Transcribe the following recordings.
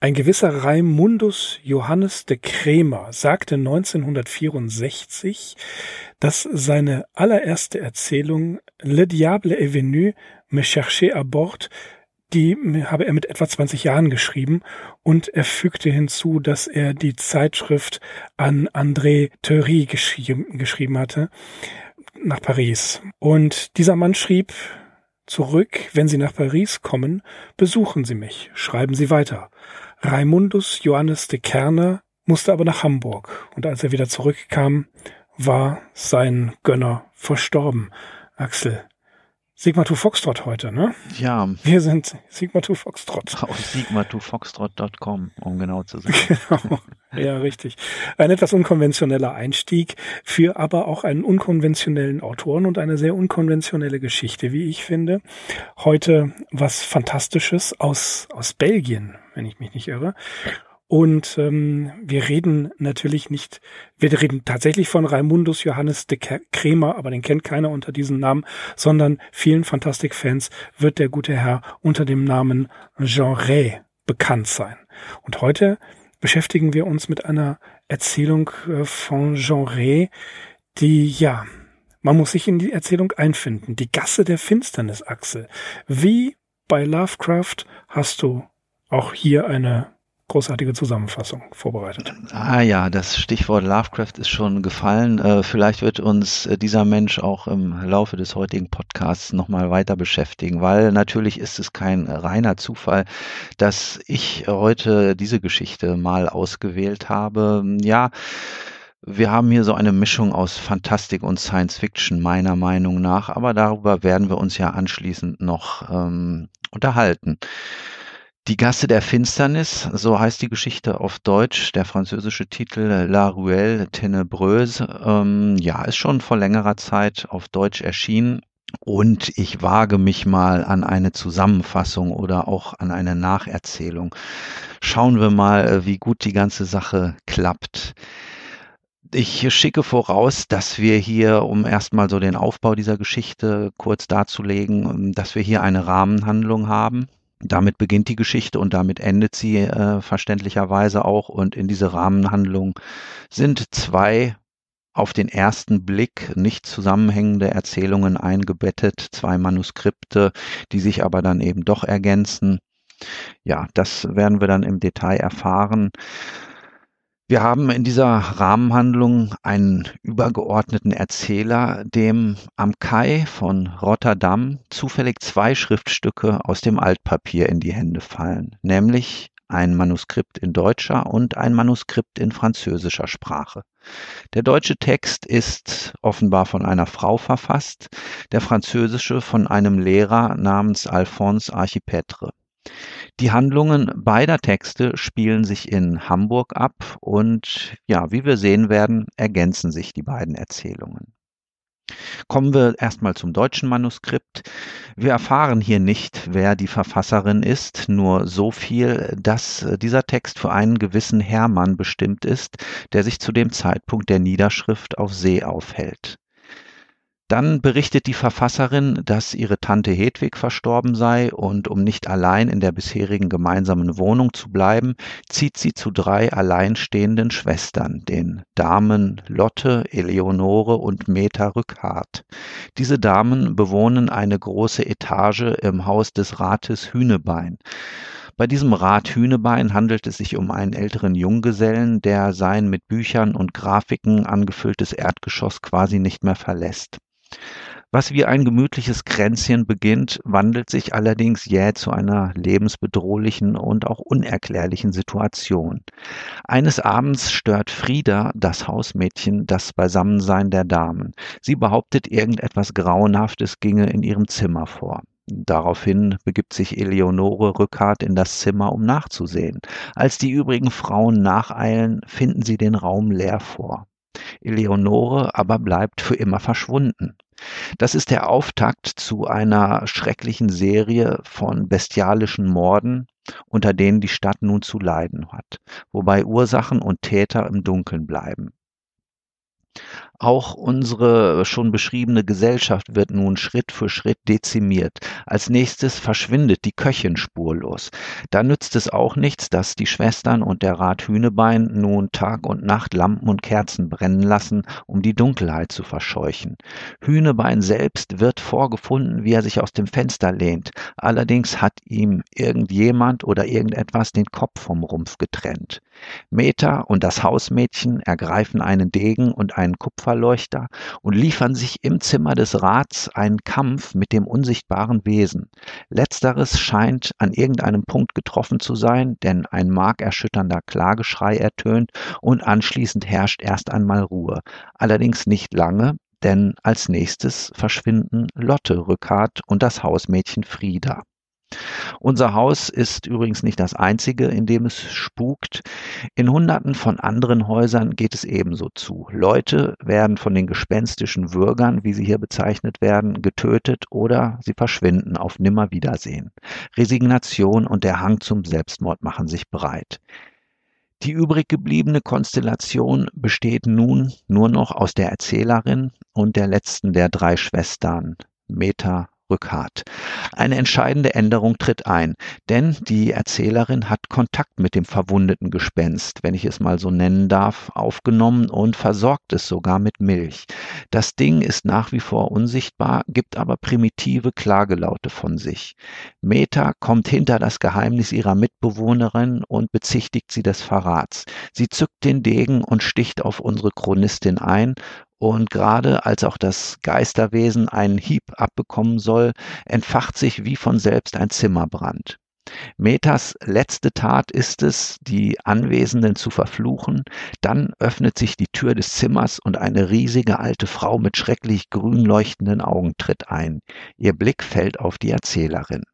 Ein gewisser Raimundus Johannes de Kremer sagte 1964, dass seine allererste Erzählung Le Diable est venu me chercher à bord die habe er mit etwa 20 Jahren geschrieben und er fügte hinzu, dass er die Zeitschrift an André Theury geschrieben, geschrieben hatte nach Paris. Und dieser Mann schrieb zurück, wenn Sie nach Paris kommen, besuchen Sie mich, schreiben Sie weiter. Raimundus Johannes de Kerner musste aber nach Hamburg und als er wieder zurückkam, war sein Gönner verstorben. Axel, Sigma 2 Foxtrot heute, ne? Ja. Wir sind Sigma 2 Foxtrot. Auf sigma2foxtrot.com, um genau zu sein. Genau. Ja, richtig. Ein etwas unkonventioneller Einstieg für aber auch einen unkonventionellen Autoren und eine sehr unkonventionelle Geschichte, wie ich finde. Heute was Fantastisches aus, aus Belgien, wenn ich mich nicht irre. Und ähm, wir reden natürlich nicht, wir reden tatsächlich von Raimundus Johannes de Kremer, aber den kennt keiner unter diesem Namen, sondern vielen Fantastik-Fans wird der gute Herr unter dem Namen Jean Ray bekannt sein. Und heute beschäftigen wir uns mit einer Erzählung äh, von Jean Ray, die, ja, man muss sich in die Erzählung einfinden. Die Gasse der Finsternis, Axel. Wie bei Lovecraft hast du auch hier eine großartige Zusammenfassung vorbereitet. Ah ja, das Stichwort Lovecraft ist schon gefallen. Äh, vielleicht wird uns äh, dieser Mensch auch im Laufe des heutigen Podcasts nochmal weiter beschäftigen, weil natürlich ist es kein reiner Zufall, dass ich heute diese Geschichte mal ausgewählt habe. Ja, wir haben hier so eine Mischung aus Fantastik und Science Fiction, meiner Meinung nach, aber darüber werden wir uns ja anschließend noch ähm, unterhalten. Die Gasse der Finsternis, so heißt die Geschichte auf Deutsch. Der französische Titel La Ruelle Ténébreuse, ähm, ja, ist schon vor längerer Zeit auf Deutsch erschienen. Und ich wage mich mal an eine Zusammenfassung oder auch an eine Nacherzählung. Schauen wir mal, äh, wie gut die ganze Sache klappt. Ich schicke voraus, dass wir hier, um erstmal so den Aufbau dieser Geschichte kurz darzulegen, dass wir hier eine Rahmenhandlung haben damit beginnt die Geschichte und damit endet sie äh, verständlicherweise auch. Und in diese Rahmenhandlung sind zwei auf den ersten Blick nicht zusammenhängende Erzählungen eingebettet, zwei Manuskripte, die sich aber dann eben doch ergänzen. Ja, das werden wir dann im Detail erfahren. Wir haben in dieser Rahmenhandlung einen übergeordneten Erzähler, dem am Kai von Rotterdam zufällig zwei Schriftstücke aus dem Altpapier in die Hände fallen, nämlich ein Manuskript in deutscher und ein Manuskript in französischer Sprache. Der deutsche Text ist offenbar von einer Frau verfasst, der französische von einem Lehrer namens Alphonse Archipêtre. Die Handlungen beider Texte spielen sich in Hamburg ab und ja, wie wir sehen werden, ergänzen sich die beiden Erzählungen. Kommen wir erstmal zum deutschen Manuskript. Wir erfahren hier nicht, wer die Verfasserin ist, nur so viel, dass dieser Text für einen gewissen Hermann bestimmt ist, der sich zu dem Zeitpunkt der Niederschrift auf See aufhält. Dann berichtet die Verfasserin, dass ihre Tante Hedwig verstorben sei und um nicht allein in der bisherigen gemeinsamen Wohnung zu bleiben, zieht sie zu drei alleinstehenden Schwestern, den Damen Lotte, Eleonore und Meta Rückhardt. Diese Damen bewohnen eine große Etage im Haus des Rates Hühnebein. Bei diesem Rat Hühnebein handelt es sich um einen älteren Junggesellen, der sein mit Büchern und Grafiken angefülltes Erdgeschoss quasi nicht mehr verlässt. Was wie ein gemütliches Kränzchen beginnt, wandelt sich allerdings jäh zu einer lebensbedrohlichen und auch unerklärlichen Situation. Eines Abends stört Frieda, das Hausmädchen, das Beisammensein der Damen. Sie behauptet, irgendetwas Grauenhaftes ginge in ihrem Zimmer vor. Daraufhin begibt sich Eleonore Rückhardt in das Zimmer, um nachzusehen. Als die übrigen Frauen nacheilen, finden sie den Raum leer vor. Eleonore aber bleibt für immer verschwunden. Das ist der Auftakt zu einer schrecklichen Serie von bestialischen Morden, unter denen die Stadt nun zu leiden hat, wobei Ursachen und Täter im Dunkeln bleiben. Auch unsere schon beschriebene Gesellschaft wird nun Schritt für Schritt dezimiert. Als nächstes verschwindet die Köchin spurlos. Da nützt es auch nichts, dass die Schwestern und der Rat Hühnebein nun Tag und Nacht Lampen und Kerzen brennen lassen, um die Dunkelheit zu verscheuchen. Hühnebein selbst wird vorgefunden, wie er sich aus dem Fenster lehnt. Allerdings hat ihm irgendjemand oder irgendetwas den Kopf vom Rumpf getrennt. Meta und das Hausmädchen ergreifen einen Degen und einen Kupferleuchter und liefern sich im Zimmer des Rats einen Kampf mit dem unsichtbaren Wesen. Letzteres scheint an irgendeinem Punkt getroffen zu sein, denn ein markerschütternder Klageschrei ertönt und anschließend herrscht erst einmal Ruhe. Allerdings nicht lange, denn als nächstes verschwinden Lotte Rückert und das Hausmädchen Frieda. Unser Haus ist übrigens nicht das einzige, in dem es spukt. In Hunderten von anderen Häusern geht es ebenso zu. Leute werden von den gespenstischen Würgern, wie sie hier bezeichnet werden, getötet oder sie verschwinden auf Nimmerwiedersehen. Resignation und der Hang zum Selbstmord machen sich breit. Die übrig gebliebene Konstellation besteht nun nur noch aus der Erzählerin und der letzten der drei Schwestern, Meta Rückhart. Eine entscheidende Änderung tritt ein, denn die Erzählerin hat Kontakt mit dem verwundeten Gespenst, wenn ich es mal so nennen darf, aufgenommen und versorgt es sogar mit Milch. Das Ding ist nach wie vor unsichtbar, gibt aber primitive Klagelaute von sich. Meta kommt hinter das Geheimnis ihrer Mitbewohnerin und bezichtigt sie des Verrats. Sie zückt den Degen und sticht auf unsere Chronistin ein und gerade als auch das Geisterwesen einen Hieb abbekommen soll, entfacht sich wie von selbst ein Zimmerbrand. Metas letzte Tat ist es, die Anwesenden zu verfluchen. Dann öffnet sich die Tür des Zimmers und eine riesige alte Frau mit schrecklich grün leuchtenden Augen tritt ein. Ihr Blick fällt auf die Erzählerin.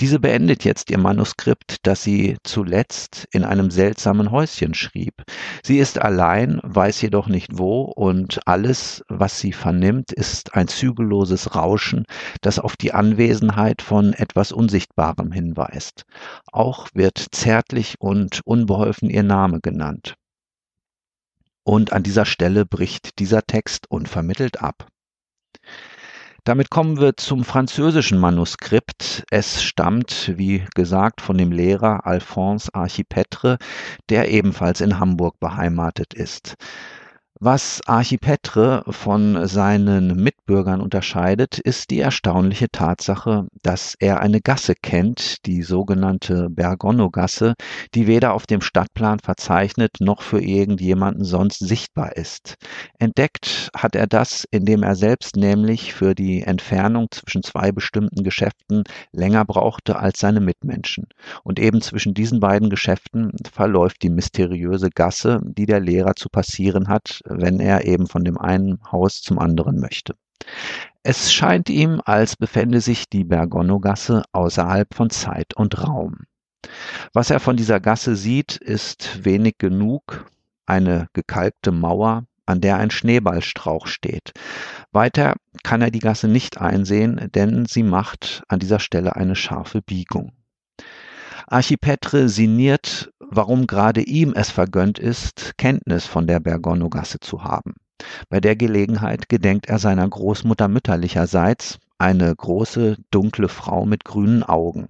Diese beendet jetzt ihr Manuskript, das sie zuletzt in einem seltsamen Häuschen schrieb. Sie ist allein, weiß jedoch nicht wo, und alles, was sie vernimmt, ist ein zügelloses Rauschen, das auf die Anwesenheit von etwas Unsichtbarem hinweist. Auch wird zärtlich und unbeholfen ihr Name genannt. Und an dieser Stelle bricht dieser Text unvermittelt ab. Damit kommen wir zum französischen Manuskript. Es stammt, wie gesagt, von dem Lehrer Alphonse Archipetre, der ebenfalls in Hamburg beheimatet ist. Was Archipetre von seinen Mitbürgern unterscheidet, ist die erstaunliche Tatsache, dass er eine Gasse kennt, die sogenannte Bergono-Gasse, die weder auf dem Stadtplan verzeichnet noch für irgendjemanden sonst sichtbar ist. Entdeckt hat er das, indem er selbst nämlich für die Entfernung zwischen zwei bestimmten Geschäften länger brauchte als seine Mitmenschen. Und eben zwischen diesen beiden Geschäften verläuft die mysteriöse Gasse, die der Lehrer zu passieren hat, wenn er eben von dem einen Haus zum anderen möchte. Es scheint ihm, als befände sich die Bergono-Gasse außerhalb von Zeit und Raum. Was er von dieser Gasse sieht, ist wenig genug, eine gekalkte Mauer, an der ein Schneeballstrauch steht. Weiter kann er die Gasse nicht einsehen, denn sie macht an dieser Stelle eine scharfe Biegung. Archipetre sinniert, warum gerade ihm es vergönnt ist, Kenntnis von der Bergono-Gasse zu haben. Bei der Gelegenheit gedenkt er seiner Großmutter mütterlicherseits, eine große, dunkle Frau mit grünen Augen.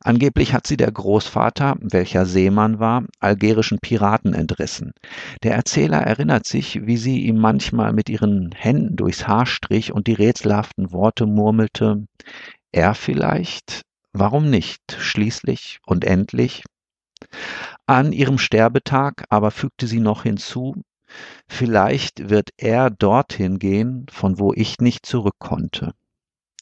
Angeblich hat sie der Großvater, welcher Seemann war, algerischen Piraten entrissen. Der Erzähler erinnert sich, wie sie ihm manchmal mit ihren Händen durchs Haar strich und die rätselhaften Worte murmelte, er vielleicht, Warum nicht? Schließlich und endlich. An ihrem Sterbetag aber fügte sie noch hinzu, vielleicht wird er dorthin gehen, von wo ich nicht zurück konnte.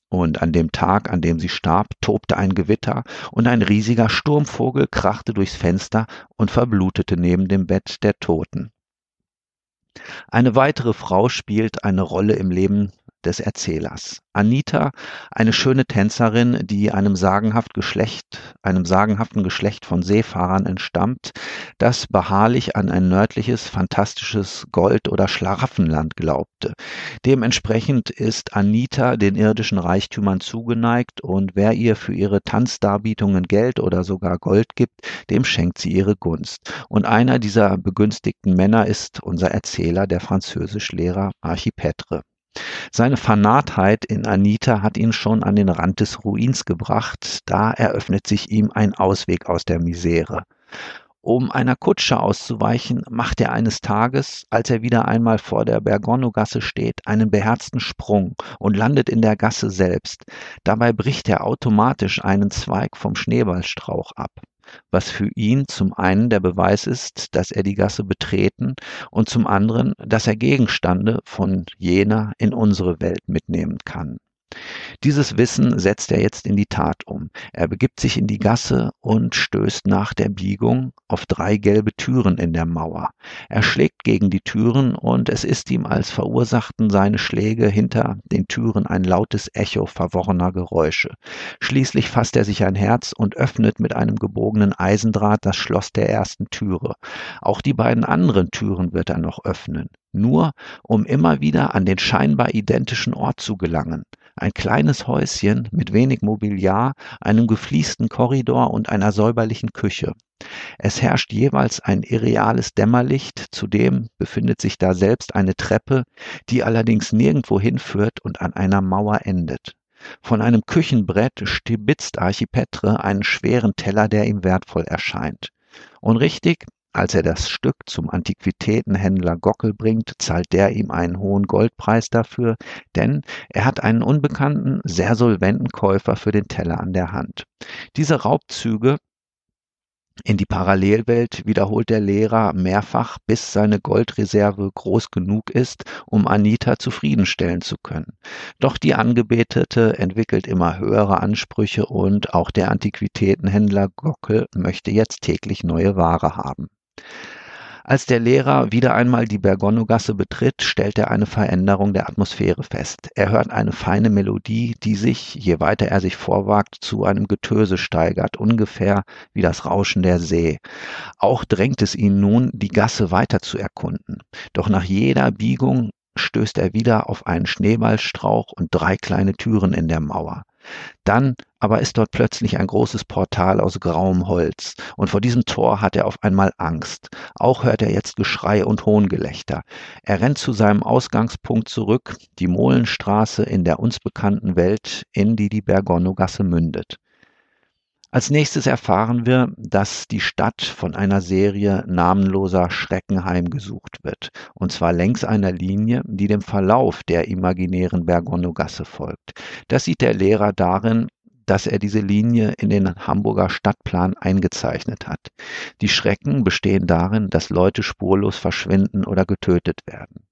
Und an dem Tag, an dem sie starb, tobte ein Gewitter und ein riesiger Sturmvogel krachte durchs Fenster und verblutete neben dem Bett der Toten. Eine weitere Frau spielt eine Rolle im Leben des Erzählers. Anita, eine schöne Tänzerin, die einem sagenhaft Geschlecht, einem sagenhaften Geschlecht von Seefahrern entstammt, das beharrlich an ein nördliches, fantastisches Gold- oder Schlaraffenland glaubte. Dementsprechend ist Anita den irdischen Reichtümern zugeneigt und wer ihr für ihre Tanzdarbietungen Geld oder sogar Gold gibt, dem schenkt sie ihre Gunst. Und einer dieser begünstigten Männer ist unser Erzähler, der Französischlehrer Archipetre. Seine Fanatheit in Anita hat ihn schon an den Rand des Ruins gebracht, da eröffnet sich ihm ein Ausweg aus der Misere. Um einer Kutsche auszuweichen, macht er eines Tages, als er wieder einmal vor der Bergono-Gasse steht, einen beherzten Sprung und landet in der Gasse selbst. Dabei bricht er automatisch einen Zweig vom Schneeballstrauch ab was für ihn zum einen der Beweis ist, dass er die Gasse betreten und zum anderen, dass er Gegenstande von jener in unsere Welt mitnehmen kann. Dieses Wissen setzt er jetzt in die Tat um. Er begibt sich in die Gasse und stößt nach der Biegung auf drei gelbe Türen in der Mauer. Er schlägt gegen die Türen und es ist ihm, als verursachten seine Schläge hinter den Türen ein lautes Echo verworrener Geräusche. Schließlich fasst er sich ein Herz und öffnet mit einem gebogenen Eisendraht das Schloss der ersten Türe. Auch die beiden anderen Türen wird er noch öffnen nur um immer wieder an den scheinbar identischen Ort zu gelangen. Ein kleines Häuschen mit wenig Mobiliar, einem gefliesten Korridor und einer säuberlichen Küche. Es herrscht jeweils ein irreales Dämmerlicht, zudem befindet sich da selbst eine Treppe, die allerdings nirgendwo hinführt und an einer Mauer endet. Von einem Küchenbrett stibitzt Archipetre einen schweren Teller, der ihm wertvoll erscheint. Und richtig, als er das Stück zum Antiquitätenhändler Gockel bringt, zahlt der ihm einen hohen Goldpreis dafür, denn er hat einen unbekannten, sehr solventen Käufer für den Teller an der Hand. Diese Raubzüge in die Parallelwelt wiederholt der Lehrer mehrfach, bis seine Goldreserve groß genug ist, um Anita zufriedenstellen zu können. Doch die Angebetete entwickelt immer höhere Ansprüche und auch der Antiquitätenhändler Gockel möchte jetzt täglich neue Ware haben. Als der Lehrer wieder einmal die Bergono-Gasse betritt, stellt er eine Veränderung der Atmosphäre fest. Er hört eine feine Melodie, die sich, je weiter er sich vorwagt, zu einem Getöse steigert, ungefähr wie das Rauschen der See. Auch drängt es ihn nun, die Gasse weiter zu erkunden. Doch nach jeder Biegung stößt er wieder auf einen Schneeballstrauch und drei kleine Türen in der Mauer. Dann aber ist dort plötzlich ein großes Portal aus grauem Holz, und vor diesem Tor hat er auf einmal Angst. Auch hört er jetzt Geschrei und Hohngelächter. Er rennt zu seinem Ausgangspunkt zurück, die Molenstraße in der uns bekannten Welt, in die die Bergono-Gasse mündet. Als nächstes erfahren wir, dass die Stadt von einer Serie namenloser Schrecken heimgesucht wird, und zwar längs einer Linie, die dem Verlauf der imaginären Bergono-Gasse folgt. Das sieht der Lehrer darin, dass er diese Linie in den Hamburger Stadtplan eingezeichnet hat. Die Schrecken bestehen darin, dass Leute spurlos verschwinden oder getötet werden.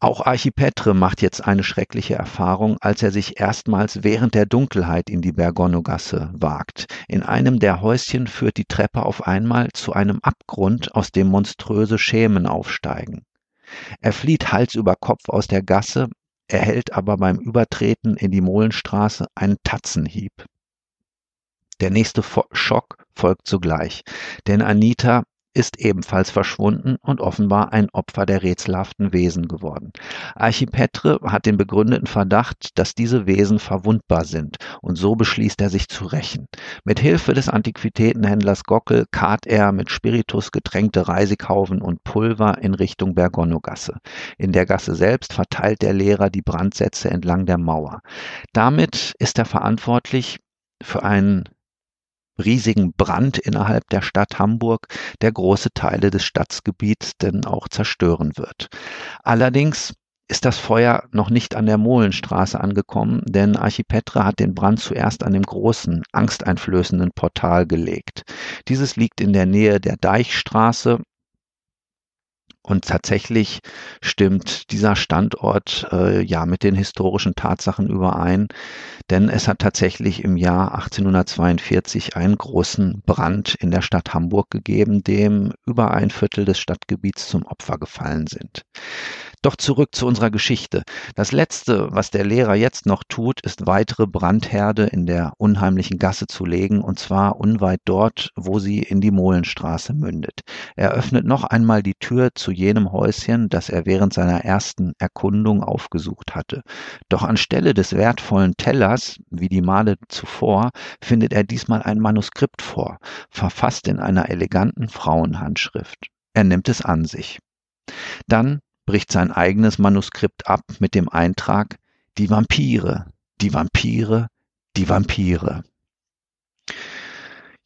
Auch Archipetre macht jetzt eine schreckliche Erfahrung, als er sich erstmals während der Dunkelheit in die Bergono-Gasse wagt. In einem der Häuschen führt die Treppe auf einmal zu einem Abgrund, aus dem monströse Schemen aufsteigen. Er flieht Hals über Kopf aus der Gasse, erhält aber beim Übertreten in die Molenstraße einen Tatzenhieb. Der nächste Schock folgt sogleich, denn Anita ist ebenfalls verschwunden und offenbar ein Opfer der rätselhaften Wesen geworden. Archipetre hat den begründeten Verdacht, dass diese Wesen verwundbar sind und so beschließt er sich zu rächen. Mit Hilfe des Antiquitätenhändlers Gockel karrt er mit Spiritus getränkte Reisigaufen und Pulver in Richtung Bergono-Gasse. In der Gasse selbst verteilt der Lehrer die Brandsätze entlang der Mauer. Damit ist er verantwortlich für einen riesigen Brand innerhalb der Stadt Hamburg, der große Teile des Stadtgebiets denn auch zerstören wird. Allerdings ist das Feuer noch nicht an der Molenstraße angekommen, denn Archipetre hat den Brand zuerst an dem großen, angsteinflößenden Portal gelegt. Dieses liegt in der Nähe der Deichstraße und tatsächlich stimmt dieser Standort äh, ja mit den historischen Tatsachen überein, denn es hat tatsächlich im Jahr 1842 einen großen Brand in der Stadt Hamburg gegeben, dem über ein Viertel des Stadtgebiets zum Opfer gefallen sind. Doch zurück zu unserer Geschichte. Das Letzte, was der Lehrer jetzt noch tut, ist weitere Brandherde in der unheimlichen Gasse zu legen, und zwar unweit dort, wo sie in die Molenstraße mündet. Er öffnet noch einmal die Tür zu jenem Häuschen, das er während seiner ersten Erkundung aufgesucht hatte. Doch anstelle des wertvollen Tellers, wie die Male zuvor, findet er diesmal ein Manuskript vor, verfasst in einer eleganten Frauenhandschrift. Er nimmt es an sich. Dann bricht sein eigenes Manuskript ab mit dem Eintrag Die Vampire, die Vampire, die Vampire.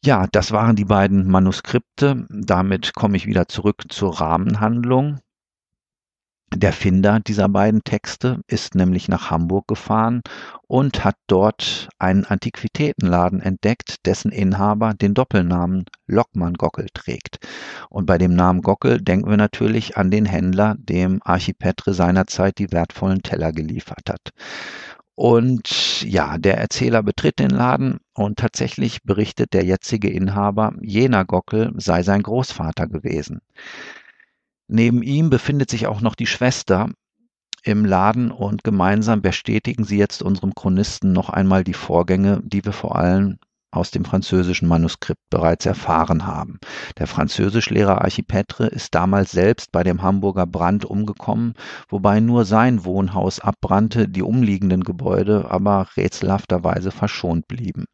Ja, das waren die beiden Manuskripte. Damit komme ich wieder zurück zur Rahmenhandlung. Der Finder dieser beiden Texte ist nämlich nach Hamburg gefahren und hat dort einen Antiquitätenladen entdeckt, dessen Inhaber den Doppelnamen Lockmann Gockel trägt. Und bei dem Namen Gockel denken wir natürlich an den Händler, dem Archipetre seinerzeit die wertvollen Teller geliefert hat. Und ja, der Erzähler betritt den Laden und tatsächlich berichtet der jetzige Inhaber, jener Gockel sei sein Großvater gewesen. Neben ihm befindet sich auch noch die Schwester im Laden und gemeinsam bestätigen sie jetzt unserem Chronisten noch einmal die Vorgänge, die wir vor allem aus dem französischen Manuskript bereits erfahren haben. Der Französischlehrer Archipetre ist damals selbst bei dem Hamburger Brand umgekommen, wobei nur sein Wohnhaus abbrannte, die umliegenden Gebäude aber rätselhafterweise verschont blieben.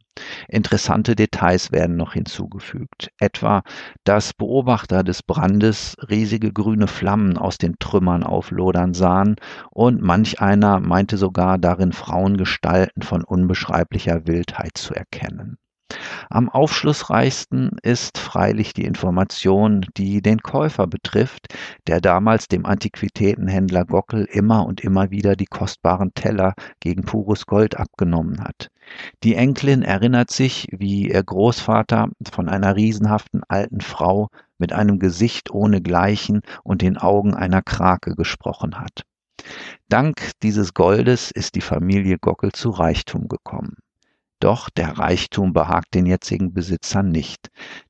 Interessante Details werden noch hinzugefügt, etwa, dass Beobachter des Brandes riesige grüne Flammen aus den Trümmern auflodern sahen und manch einer meinte sogar darin Frauengestalten von unbeschreiblicher Wildheit zu erkennen. Am aufschlussreichsten ist freilich die Information, die den Käufer betrifft, der damals dem Antiquitätenhändler Gockel immer und immer wieder die kostbaren Teller gegen pures Gold abgenommen hat. Die Enkelin erinnert sich, wie ihr Großvater von einer riesenhaften alten Frau mit einem Gesicht ohnegleichen und den Augen einer Krake gesprochen hat. Dank dieses Goldes ist die Familie Gockel zu Reichtum gekommen. Doch der Reichtum behagt den jetzigen Besitzern nicht,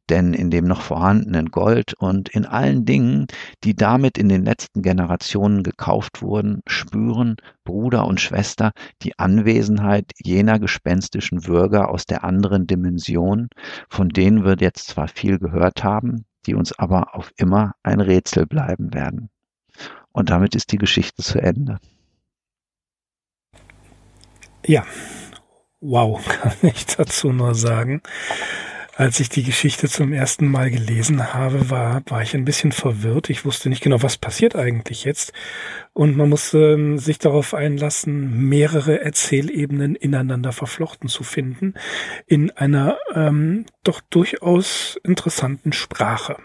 denn in dem noch vorhandenen Gold und in allen Dingen, die damit in den letzten Generationen gekauft wurden, spüren Bruder und Schwester die Anwesenheit jener gespenstischen Würger aus der anderen Dimension, von denen wir jetzt zwar viel gehört haben, die uns aber auf immer ein Rätsel bleiben werden. Und damit ist die Geschichte zu Ende. Ja, Wow, kann ich dazu nur sagen. Als ich die Geschichte zum ersten Mal gelesen habe, war, war ich ein bisschen verwirrt. Ich wusste nicht genau, was passiert eigentlich jetzt. Und man musste ähm, sich darauf einlassen, mehrere Erzählebenen ineinander verflochten zu finden, in einer ähm, doch durchaus interessanten Sprache.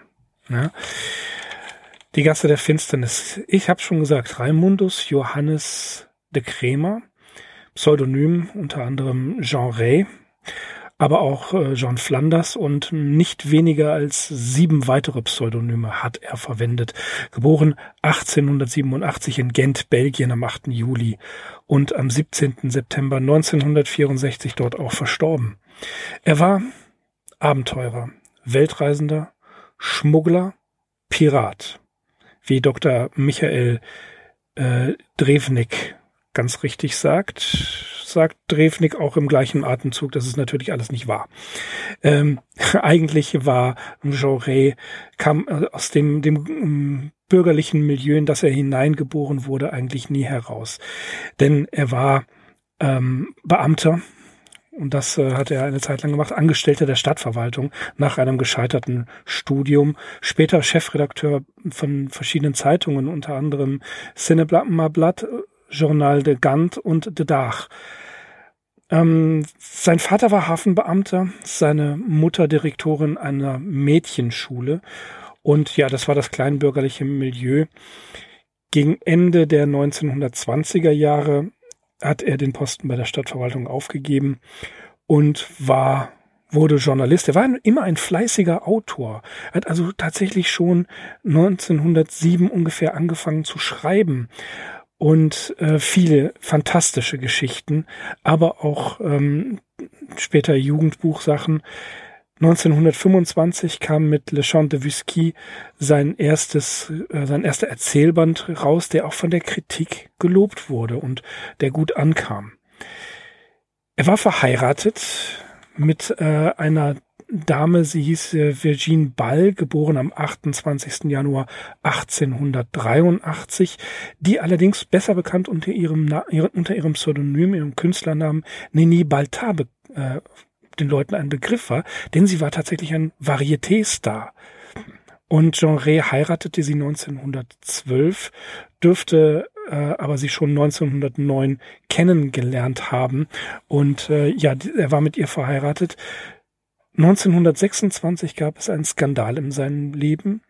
Ja. Die Gasse der Finsternis. Ich habe schon gesagt, Raimundus Johannes de Kremer Pseudonym, unter anderem Jean Ray, aber auch äh, John Flanders und nicht weniger als sieben weitere Pseudonyme hat er verwendet. Geboren 1887 in Gent, Belgien am 8. Juli und am 17. September 1964 dort auch verstorben. Er war Abenteurer, Weltreisender, Schmuggler, Pirat, wie Dr. Michael äh, Drevnik ganz richtig sagt, sagt Drevnik auch im gleichen Atemzug, das ist natürlich alles nicht wahr. Ähm, eigentlich war Jaurès, kam äh, aus dem, dem um, bürgerlichen Milieu, in das er hineingeboren wurde, eigentlich nie heraus. Denn er war ähm, Beamter, und das äh, hat er eine Zeit lang gemacht, Angestellter der Stadtverwaltung nach einem gescheiterten Studium, später Chefredakteur von verschiedenen Zeitungen, unter anderem Cineblatt, Journal de Gant und de Dach. Ähm, sein Vater war Hafenbeamter, seine Mutter Direktorin einer Mädchenschule. Und ja, das war das kleinbürgerliche Milieu. Gegen Ende der 1920er Jahre hat er den Posten bei der Stadtverwaltung aufgegeben und war wurde Journalist. Er war immer ein fleißiger Autor. Er hat also tatsächlich schon 1907 ungefähr angefangen zu schreiben und äh, viele fantastische Geschichten, aber auch ähm, später Jugendbuchsachen. 1925 kam mit Le Chant de Whisky sein erstes, äh, sein erster Erzählband raus, der auch von der Kritik gelobt wurde und der gut ankam. Er war verheiratet mit äh, einer Dame, sie hieß äh, Virginie Ball, geboren am 28. Januar 1883, die allerdings besser bekannt unter ihrem, unter ihrem Pseudonym, ihrem Künstlernamen Nini Baltar äh, den Leuten ein Begriff war, denn sie war tatsächlich ein Varieté-Star. Und Jean Ray heiratete sie 1912, dürfte äh, aber sie schon 1909 kennengelernt haben. Und äh, ja, er war mit ihr verheiratet. 1926 gab es einen Skandal in seinem Leben.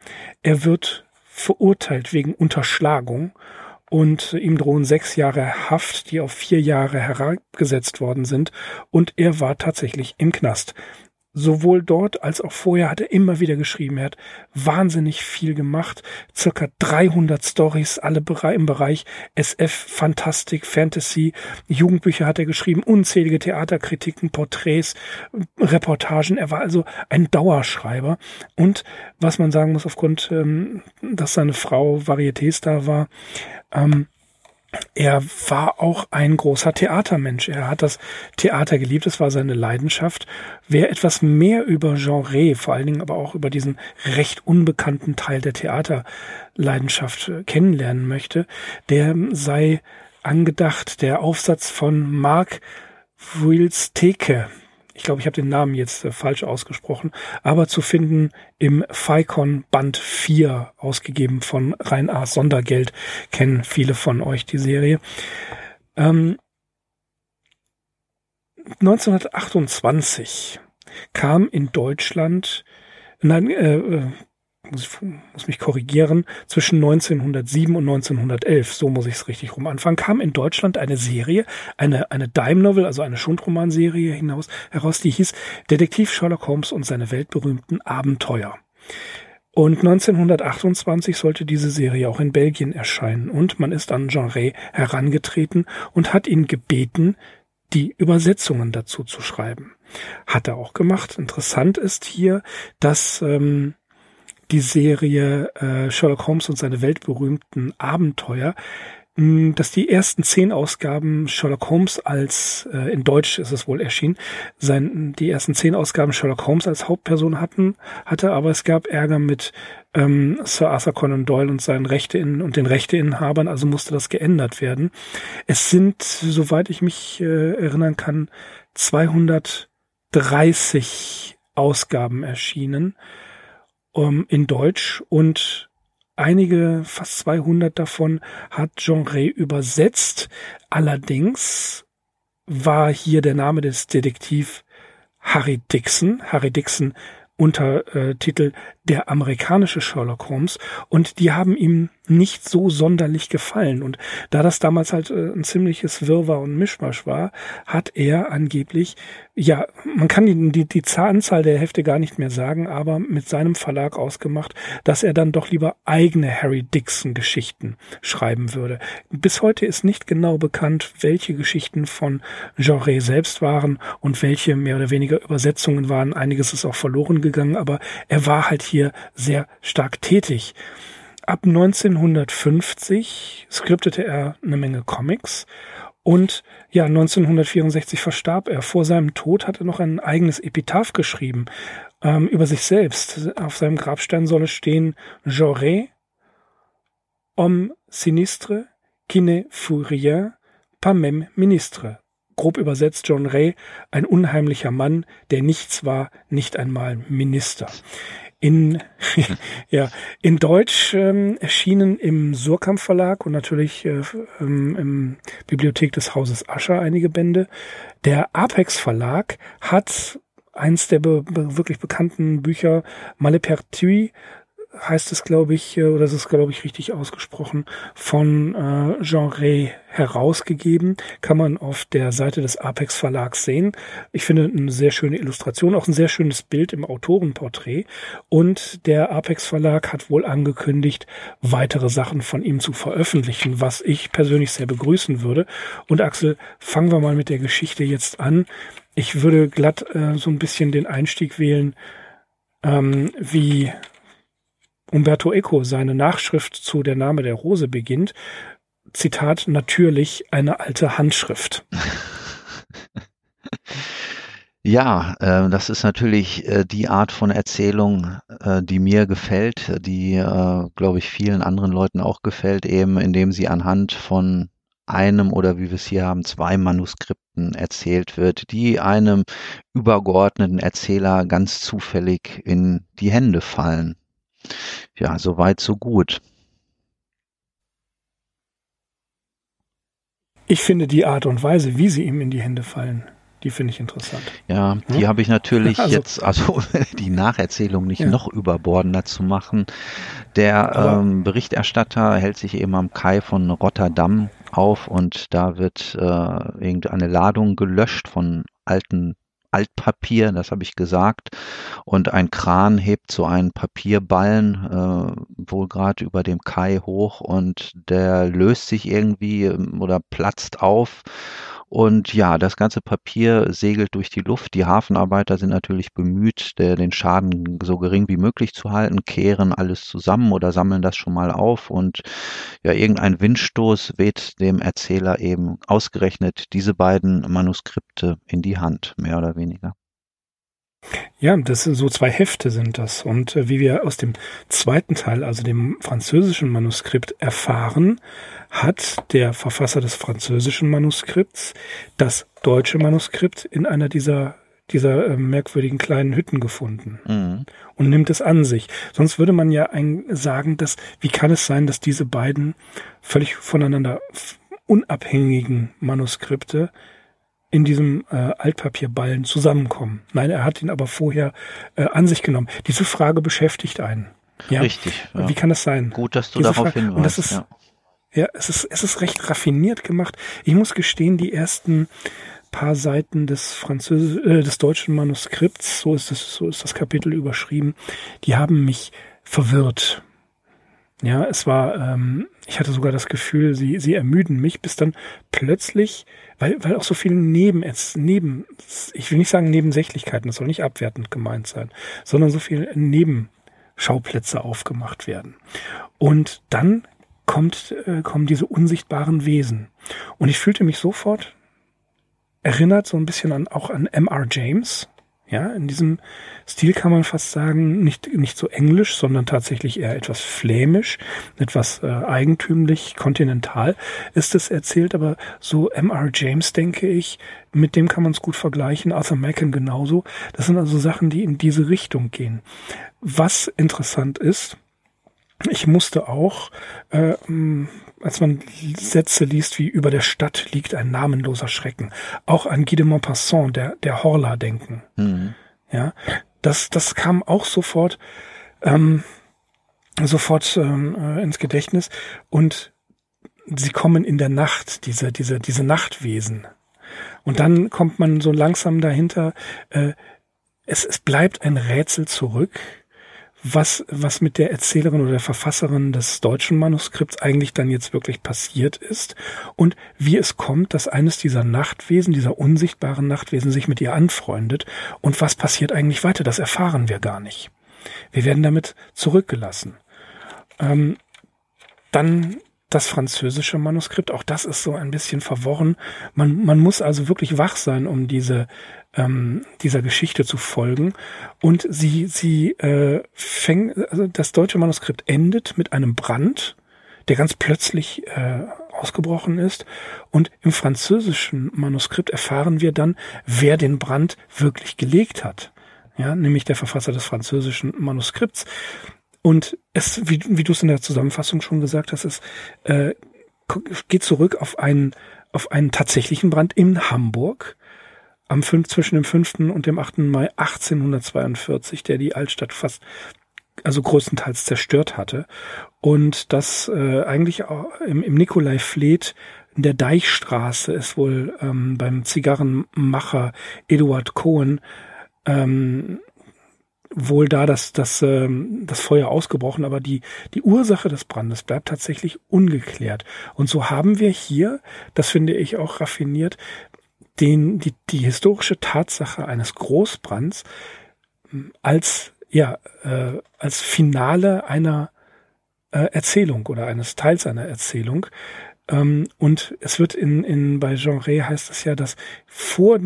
Er wird verurteilt wegen Unterschlagung und ihm drohen sechs Jahre Haft, die auf vier Jahre herabgesetzt worden sind und er war tatsächlich im Knast sowohl dort als auch vorher hat er immer wieder geschrieben. Er hat wahnsinnig viel gemacht, circa 300 Stories, alle im Bereich SF, Fantastik, Fantasy, Jugendbücher hat er geschrieben, unzählige Theaterkritiken, Porträts, Reportagen. Er war also ein Dauerschreiber. Und was man sagen muss, aufgrund, ähm, dass seine Frau Varietés war, ähm, er war auch ein großer Theatermensch. Er hat das Theater geliebt, es war seine Leidenschaft. Wer etwas mehr über Genre, vor allen Dingen aber auch über diesen recht unbekannten Teil der Theaterleidenschaft äh, kennenlernen möchte, der sei angedacht der Aufsatz von Mark Wills Theke ich glaube, ich habe den Namen jetzt äh, falsch ausgesprochen, aber zu finden im FICON Band 4, ausgegeben von Rein A. Sondergeld, kennen viele von euch die Serie. Ähm, 1928 kam in Deutschland, nein, äh, muss, muss mich korrigieren, zwischen 1907 und 1911, so muss ich es richtig rum anfangen, kam in Deutschland eine Serie, eine, eine Dime-Novel, also eine Schundromanserie hinaus, heraus, die hieß Detektiv Sherlock Holmes und seine weltberühmten Abenteuer. Und 1928 sollte diese Serie auch in Belgien erscheinen und man ist an Jean Ray herangetreten und hat ihn gebeten, die Übersetzungen dazu zu schreiben. Hat er auch gemacht. Interessant ist hier, dass ähm, die Serie äh, Sherlock Holmes und seine weltberühmten Abenteuer, mh, dass die ersten zehn Ausgaben Sherlock Holmes als, äh, in Deutsch ist es wohl erschienen, sein, die ersten zehn Ausgaben Sherlock Holmes als Hauptperson hatten, hatte, aber es gab Ärger mit ähm, Sir Arthur Conan Doyle und seinen Rechte und den Rechteinhabern, also musste das geändert werden. Es sind, soweit ich mich äh, erinnern kann, 230 Ausgaben erschienen ähm, in Deutsch und einige, fast 200 davon hat Jean Ray übersetzt. Allerdings war hier der Name des Detektiv Harry Dixon. Harry Dixon Untertitel Der amerikanische Sherlock Holmes und die haben ihm nicht so sonderlich gefallen und da das damals halt äh, ein ziemliches Wirrwarr und Mischmasch war, hat er angeblich, ja, man kann die, die, die Anzahl der Hefte gar nicht mehr sagen, aber mit seinem Verlag ausgemacht, dass er dann doch lieber eigene Harry Dixon Geschichten schreiben würde. Bis heute ist nicht genau bekannt, welche Geschichten von Genre selbst waren und welche mehr oder weniger Übersetzungen waren. Einiges ist auch verloren gegangen, aber er war halt hier sehr stark tätig. Ab 1950 skriptete er eine Menge Comics und ja, 1964 verstarb er. Vor seinem Tod hat er noch ein eigenes Epitaph geschrieben ähm, über sich selbst. Auf seinem Grabstein soll es stehen, J'aurais homme sinistre qui ne fut rien, pas même ministre grob übersetzt John Ray, ein unheimlicher Mann, der nichts war, nicht einmal Minister. In, ja, in Deutsch ähm, erschienen im Surkamp Verlag und natürlich äh, ähm, im Bibliothek des Hauses Ascher einige Bände. Der Apex Verlag hat eins der be wirklich bekannten Bücher Malepertui heißt es, glaube ich, äh, oder ist es, glaube ich, richtig ausgesprochen, von äh, Jean Ray herausgegeben. Kann man auf der Seite des Apex Verlags sehen. Ich finde eine sehr schöne Illustration, auch ein sehr schönes Bild im Autorenporträt. Und der Apex Verlag hat wohl angekündigt, weitere Sachen von ihm zu veröffentlichen, was ich persönlich sehr begrüßen würde. Und Axel, fangen wir mal mit der Geschichte jetzt an. ich würde glatt äh, so ein bisschen den Einstieg wählen, ähm, wie Umberto Eco seine Nachschrift zu Der Name der Rose beginnt. Zitat, natürlich eine alte Handschrift. Ja, äh, das ist natürlich äh, die Art von Erzählung, äh, die mir gefällt, die, äh, glaube ich, vielen anderen Leuten auch gefällt, eben indem sie anhand von einem oder wie wir es hier haben, zwei Manuskripten erzählt wird, die einem übergeordneten Erzähler ganz zufällig in die Hände fallen. Ja, so weit, so gut. Ich finde die Art und Weise, wie sie ihm in die Hände fallen, die finde ich interessant. Ja, die hm? habe ich natürlich also, jetzt, also die Nacherzählung nicht ja. noch überbordender zu machen. Der ähm, Berichterstatter hält sich eben am Kai von Rotterdam auf und da wird äh, irgendeine Ladung gelöscht von alten Altpapier, das habe ich gesagt, und ein Kran hebt so einen Papierballen äh, wohl gerade über dem Kai hoch und der löst sich irgendwie ähm, oder platzt auf und ja, das ganze Papier segelt durch die Luft. Die Hafenarbeiter sind natürlich bemüht, der, den Schaden so gering wie möglich zu halten, kehren alles zusammen oder sammeln das schon mal auf. Und ja, irgendein Windstoß weht dem Erzähler eben ausgerechnet diese beiden Manuskripte in die Hand, mehr oder weniger. Ja, das sind so zwei Hefte sind das. Und äh, wie wir aus dem zweiten Teil, also dem französischen Manuskript erfahren, hat der Verfasser des französischen Manuskripts das deutsche Manuskript in einer dieser dieser äh, merkwürdigen kleinen Hütten gefunden mhm. und nimmt es an sich. Sonst würde man ja ein, sagen, dass wie kann es sein, dass diese beiden völlig voneinander unabhängigen Manuskripte in diesem äh, Altpapierballen zusammenkommen. Nein, er hat ihn aber vorher äh, an sich genommen. Diese Frage beschäftigt einen. Ja? Richtig. Ja. Wie kann das sein? Gut, dass du Diese darauf Frage, hinweist. Und das ist, ja. ja, es ist, es ist recht raffiniert gemacht. Ich muss gestehen, die ersten paar Seiten des Französ äh, des deutschen Manuskripts, so ist das, so ist das Kapitel überschrieben, die haben mich verwirrt. Ja, es war, ähm, ich hatte sogar das Gefühl, sie, sie ermüden mich, bis dann plötzlich, weil, weil auch so viele Neben, neben, ich will nicht sagen Nebensächlichkeiten, das soll nicht abwertend gemeint sein, sondern so viele Nebenschauplätze aufgemacht werden. Und dann kommt, äh, kommen diese unsichtbaren Wesen. Und ich fühlte mich sofort erinnert so ein bisschen an, auch an M.R. James, ja, in diesem Stil kann man fast sagen, nicht, nicht so englisch, sondern tatsächlich eher etwas flämisch, etwas äh, eigentümlich, kontinental ist es erzählt, aber so M.R. James, denke ich, mit dem kann man es gut vergleichen, Arthur Macken genauso. Das sind also Sachen, die in diese Richtung gehen. Was interessant ist, ich musste auch, äh, als man Sätze liest wie über der Stadt liegt ein namenloser Schrecken, auch an Guy de Maupassant, der, der Horla, denken. Mhm. Ja, das, das kam auch sofort, ähm, sofort ähm, äh, ins Gedächtnis und sie kommen in der Nacht, diese, diese, diese Nachtwesen. Und dann kommt man so langsam dahinter, äh, es, es bleibt ein Rätsel zurück, was, was mit der Erzählerin oder der Verfasserin des deutschen Manuskripts eigentlich dann jetzt wirklich passiert ist und wie es kommt, dass eines dieser Nachtwesen, dieser unsichtbaren Nachtwesen sich mit ihr anfreundet und was passiert eigentlich weiter, das erfahren wir gar nicht. Wir werden damit zurückgelassen. Ähm, dann das französische Manuskript, auch das ist so ein bisschen verworren. Man, man muss also wirklich wach sein, um diese ähm, dieser Geschichte zu folgen. Und sie, sie äh, fängt, also das deutsche Manuskript endet mit einem Brand, der ganz plötzlich äh, ausgebrochen ist. Und im französischen Manuskript erfahren wir dann, wer den Brand wirklich gelegt hat. Ja, nämlich der Verfasser des französischen Manuskripts. Und es, wie, wie du es in der Zusammenfassung schon gesagt hast, es äh, geht zurück auf einen, auf einen tatsächlichen Brand in Hamburg, am 5, zwischen dem 5. und dem 8. Mai 1842, der die Altstadt fast, also größtenteils zerstört hatte. Und das äh, eigentlich auch im, im Nikolai Fleet in der Deichstraße ist wohl ähm, beim Zigarrenmacher Eduard Cohen ähm, wohl da das, das, ähm, das Feuer ausgebrochen, aber die, die Ursache des Brandes bleibt tatsächlich ungeklärt. Und so haben wir hier, das finde ich auch raffiniert, den, die, die historische Tatsache eines Großbrands als, ja, äh, als Finale einer äh, Erzählung oder eines Teils einer Erzählung. Ähm, und es wird in, in bei Jean Rey heißt es ja, dass vor,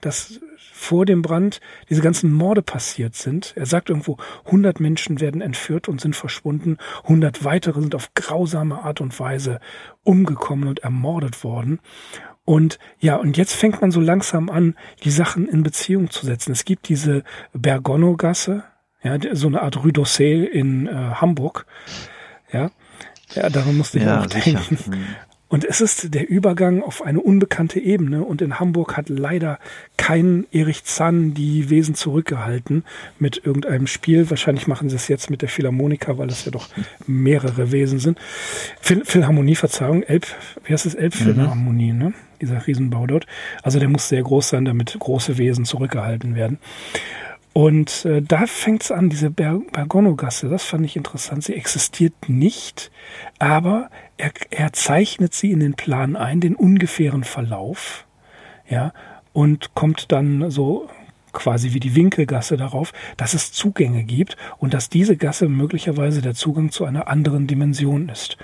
dass vor dem Brand diese ganzen Morde passiert sind. Er sagt irgendwo, 100 Menschen werden entführt und sind verschwunden, 100 weitere sind auf grausame Art und Weise umgekommen und ermordet worden. Und ja, und jetzt fängt man so langsam an, die Sachen in Beziehung zu setzen. Es gibt diese Bergono-Gasse, ja, so eine Art Rue d'Orsay in äh, Hamburg. Ja, ja, daran musste ich ja, auch sicher. denken. Hm. Und es ist der Übergang auf eine unbekannte Ebene. Und in Hamburg hat leider kein Erich Zahn die Wesen zurückgehalten mit irgendeinem Spiel. Wahrscheinlich machen sie es jetzt mit der Philharmonika, weil das ja doch mehrere Wesen sind. Phil Philharmonie, Verzeihung, Elb, wie heißt es? Elbphilharmonie, mhm. ne? Dieser Riesenbau dort. Also der muss sehr groß sein, damit große Wesen zurückgehalten werden. Und äh, da fängt es an, diese Ber Bergono-Gasse, das fand ich interessant. Sie existiert nicht, aber er, er zeichnet sie in den Plan ein, den ungefähren Verlauf, ja, und kommt dann so quasi wie die Winkelgasse darauf, dass es Zugänge gibt und dass diese Gasse möglicherweise der Zugang zu einer anderen Dimension ist.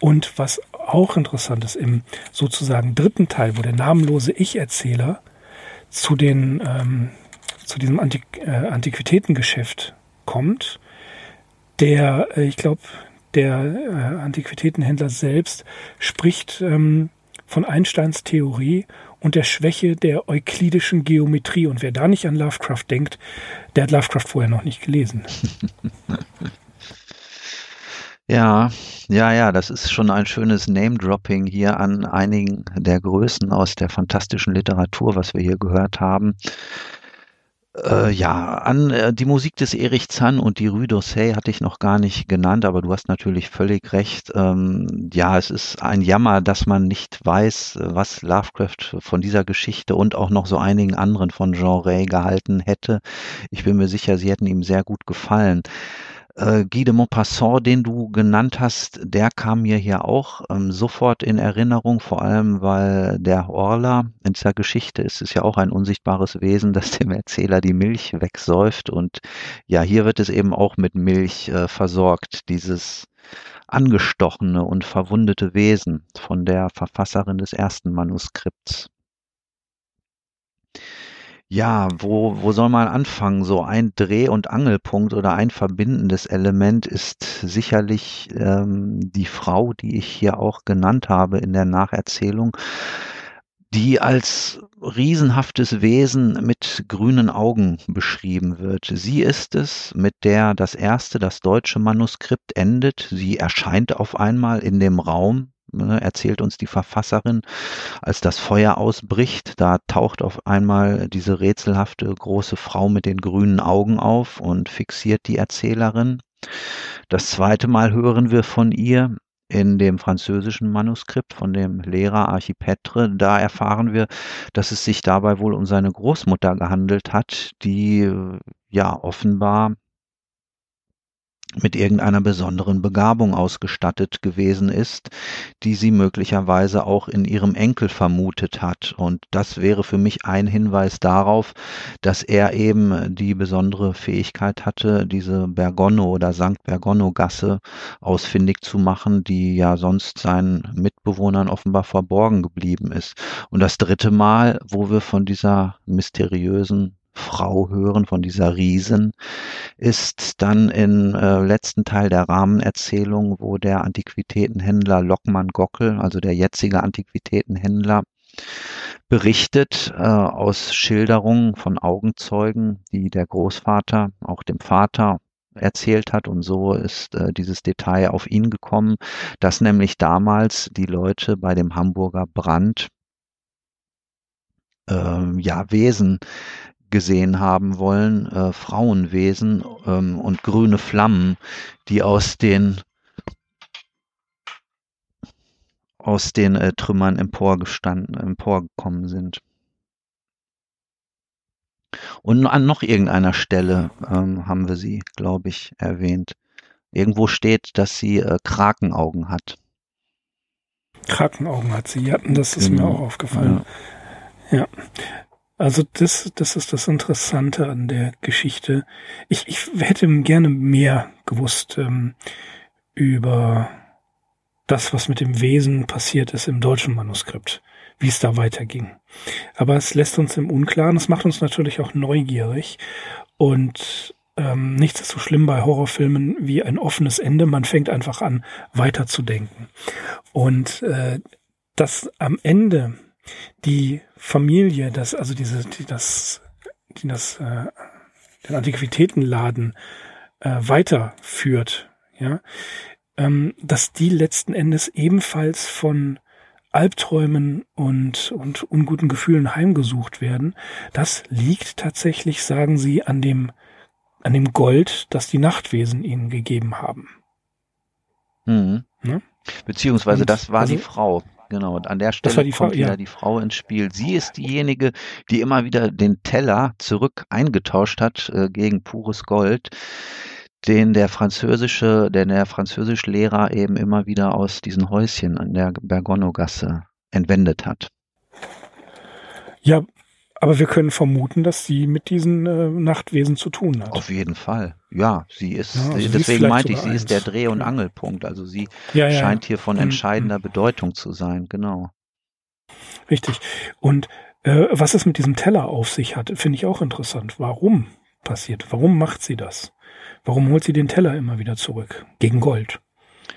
Und was auch interessant ist, im sozusagen dritten Teil, wo der namenlose Ich-Erzähler zu den ähm, zu diesem Antik äh, Antiquitätengeschäft kommt, der, äh, ich glaube, der äh, Antiquitätenhändler selbst spricht ähm, von Einsteins Theorie und der Schwäche der euklidischen Geometrie. Und wer da nicht an Lovecraft denkt, der hat Lovecraft vorher noch nicht gelesen. Ja, ja, ja, das ist schon ein schönes Name-Dropping hier an einigen der Größen aus der fantastischen Literatur, was wir hier gehört haben. Äh, ja, an äh, die Musik des Erich Zann und die Rue d'Orsay hatte ich noch gar nicht genannt, aber du hast natürlich völlig recht. Ähm, ja, es ist ein Jammer, dass man nicht weiß, was Lovecraft von dieser Geschichte und auch noch so einigen anderen von Jean Ray gehalten hätte. Ich bin mir sicher, sie hätten ihm sehr gut gefallen. Äh, Guy de Maupassant, den du genannt hast, der kam mir hier auch ähm, sofort in Erinnerung, vor allem weil der Orla in dieser Geschichte ist es ja auch ein unsichtbares Wesen, das dem Erzähler die Milch wegsäuft und ja, hier wird es eben auch mit Milch äh, versorgt, dieses angestochene und verwundete Wesen von der Verfasserin des ersten Manuskripts. Ja, wo wo soll man anfangen? So ein Dreh und Angelpunkt oder ein verbindendes Element ist sicherlich, ähm, die Frau, die ich hier auch genannt habe in der Nacherzählung, die als riesenhaftes Wesen mit grünen Augen beschrieben wird. Sie ist es, mit der das erste, das deutsche Manuskript endet. Sie erscheint auf einmal in dem Raum, erzählt uns die Verfasserin, als das Feuer ausbricht, da taucht auf einmal diese rätselhafte große Frau mit den grünen Augen auf und fixiert die Erzählerin. Das zweite Mal hören wir von ihr in dem französischen Manuskript von dem Lehrer Archipetre. Da erfahren wir, dass es sich dabei wohl um seine Großmutter gehandelt hat, die ja offenbar mit irgendeiner besonderen Begabung ausgestattet gewesen ist, die sie möglicherweise auch in ihrem Enkel vermutet hat. Und das wäre für mich ein Hinweis darauf, dass er eben die besondere Fähigkeit hatte, diese Bergono oder St. Bergono Gasse ausfindig zu machen, die ja sonst seinen Mitbewohnern offenbar verborgen geblieben ist. Und das dritte Mal, wo wir von dieser mysteriösen Frau hören, von dieser Riesen, ist dann im äh, letzten Teil der Rahmenerzählung, wo der Antiquitätenhändler Lockmann Gockel, also der jetzige Antiquitätenhändler, berichtet äh, aus Schilderungen von Augenzeugen, die der Großvater auch dem Vater erzählt hat. Und so ist äh, dieses Detail auf ihn gekommen, dass nämlich damals die Leute bei dem Hamburger Brand äh, ja Wesen gesehen haben wollen, äh, Frauenwesen ähm, und grüne Flammen, die aus den aus den äh, Trümmern emporgestanden, emporgekommen sind. Und an noch irgendeiner Stelle ähm, haben wir sie, glaube ich, erwähnt. Irgendwo steht, dass sie äh, Krakenaugen hat. Krakenaugen hat sie, ja, das ist genau. mir auch aufgefallen. Ja. Ja. Also das, das ist das Interessante an der Geschichte. Ich, ich hätte gerne mehr gewusst ähm, über das, was mit dem Wesen passiert ist im deutschen Manuskript, wie es da weiterging. Aber es lässt uns im Unklaren, es macht uns natürlich auch neugierig und ähm, nichts ist so schlimm bei Horrorfilmen wie ein offenes Ende. Man fängt einfach an, weiterzudenken. Und äh, dass am Ende die Familie, das, also diese, die das, die das, äh, den Antiquitätenladen äh, weiterführt, ja, ähm, dass die letzten Endes ebenfalls von Albträumen und, und unguten Gefühlen heimgesucht werden, das liegt tatsächlich, sagen sie, an dem, an dem Gold, das die Nachtwesen ihnen gegeben haben. Mhm. Ne? Beziehungsweise und, das war also, die Frau. Genau, und an der Stelle kommt Frau, wieder ja. die Frau ins Spiel. Sie ist diejenige, die immer wieder den Teller zurück eingetauscht hat äh, gegen pures Gold den der französische, den der Französischlehrer eben immer wieder aus diesen Häuschen an der Bergono-Gasse entwendet hat. Ja, aber wir können vermuten, dass sie mit diesen äh, Nachtwesen zu tun hat. Auf jeden Fall. Ja, sie ist, ja, also deswegen meinte ich, sie eins. ist der Dreh- und Angelpunkt. Also sie ja, ja, scheint hier von mhm, entscheidender mhm. Bedeutung zu sein, genau. Richtig. Und äh, was es mit diesem Teller auf sich hat, finde ich auch interessant. Warum passiert? Warum macht sie das? Warum holt sie den Teller immer wieder zurück? Gegen Gold.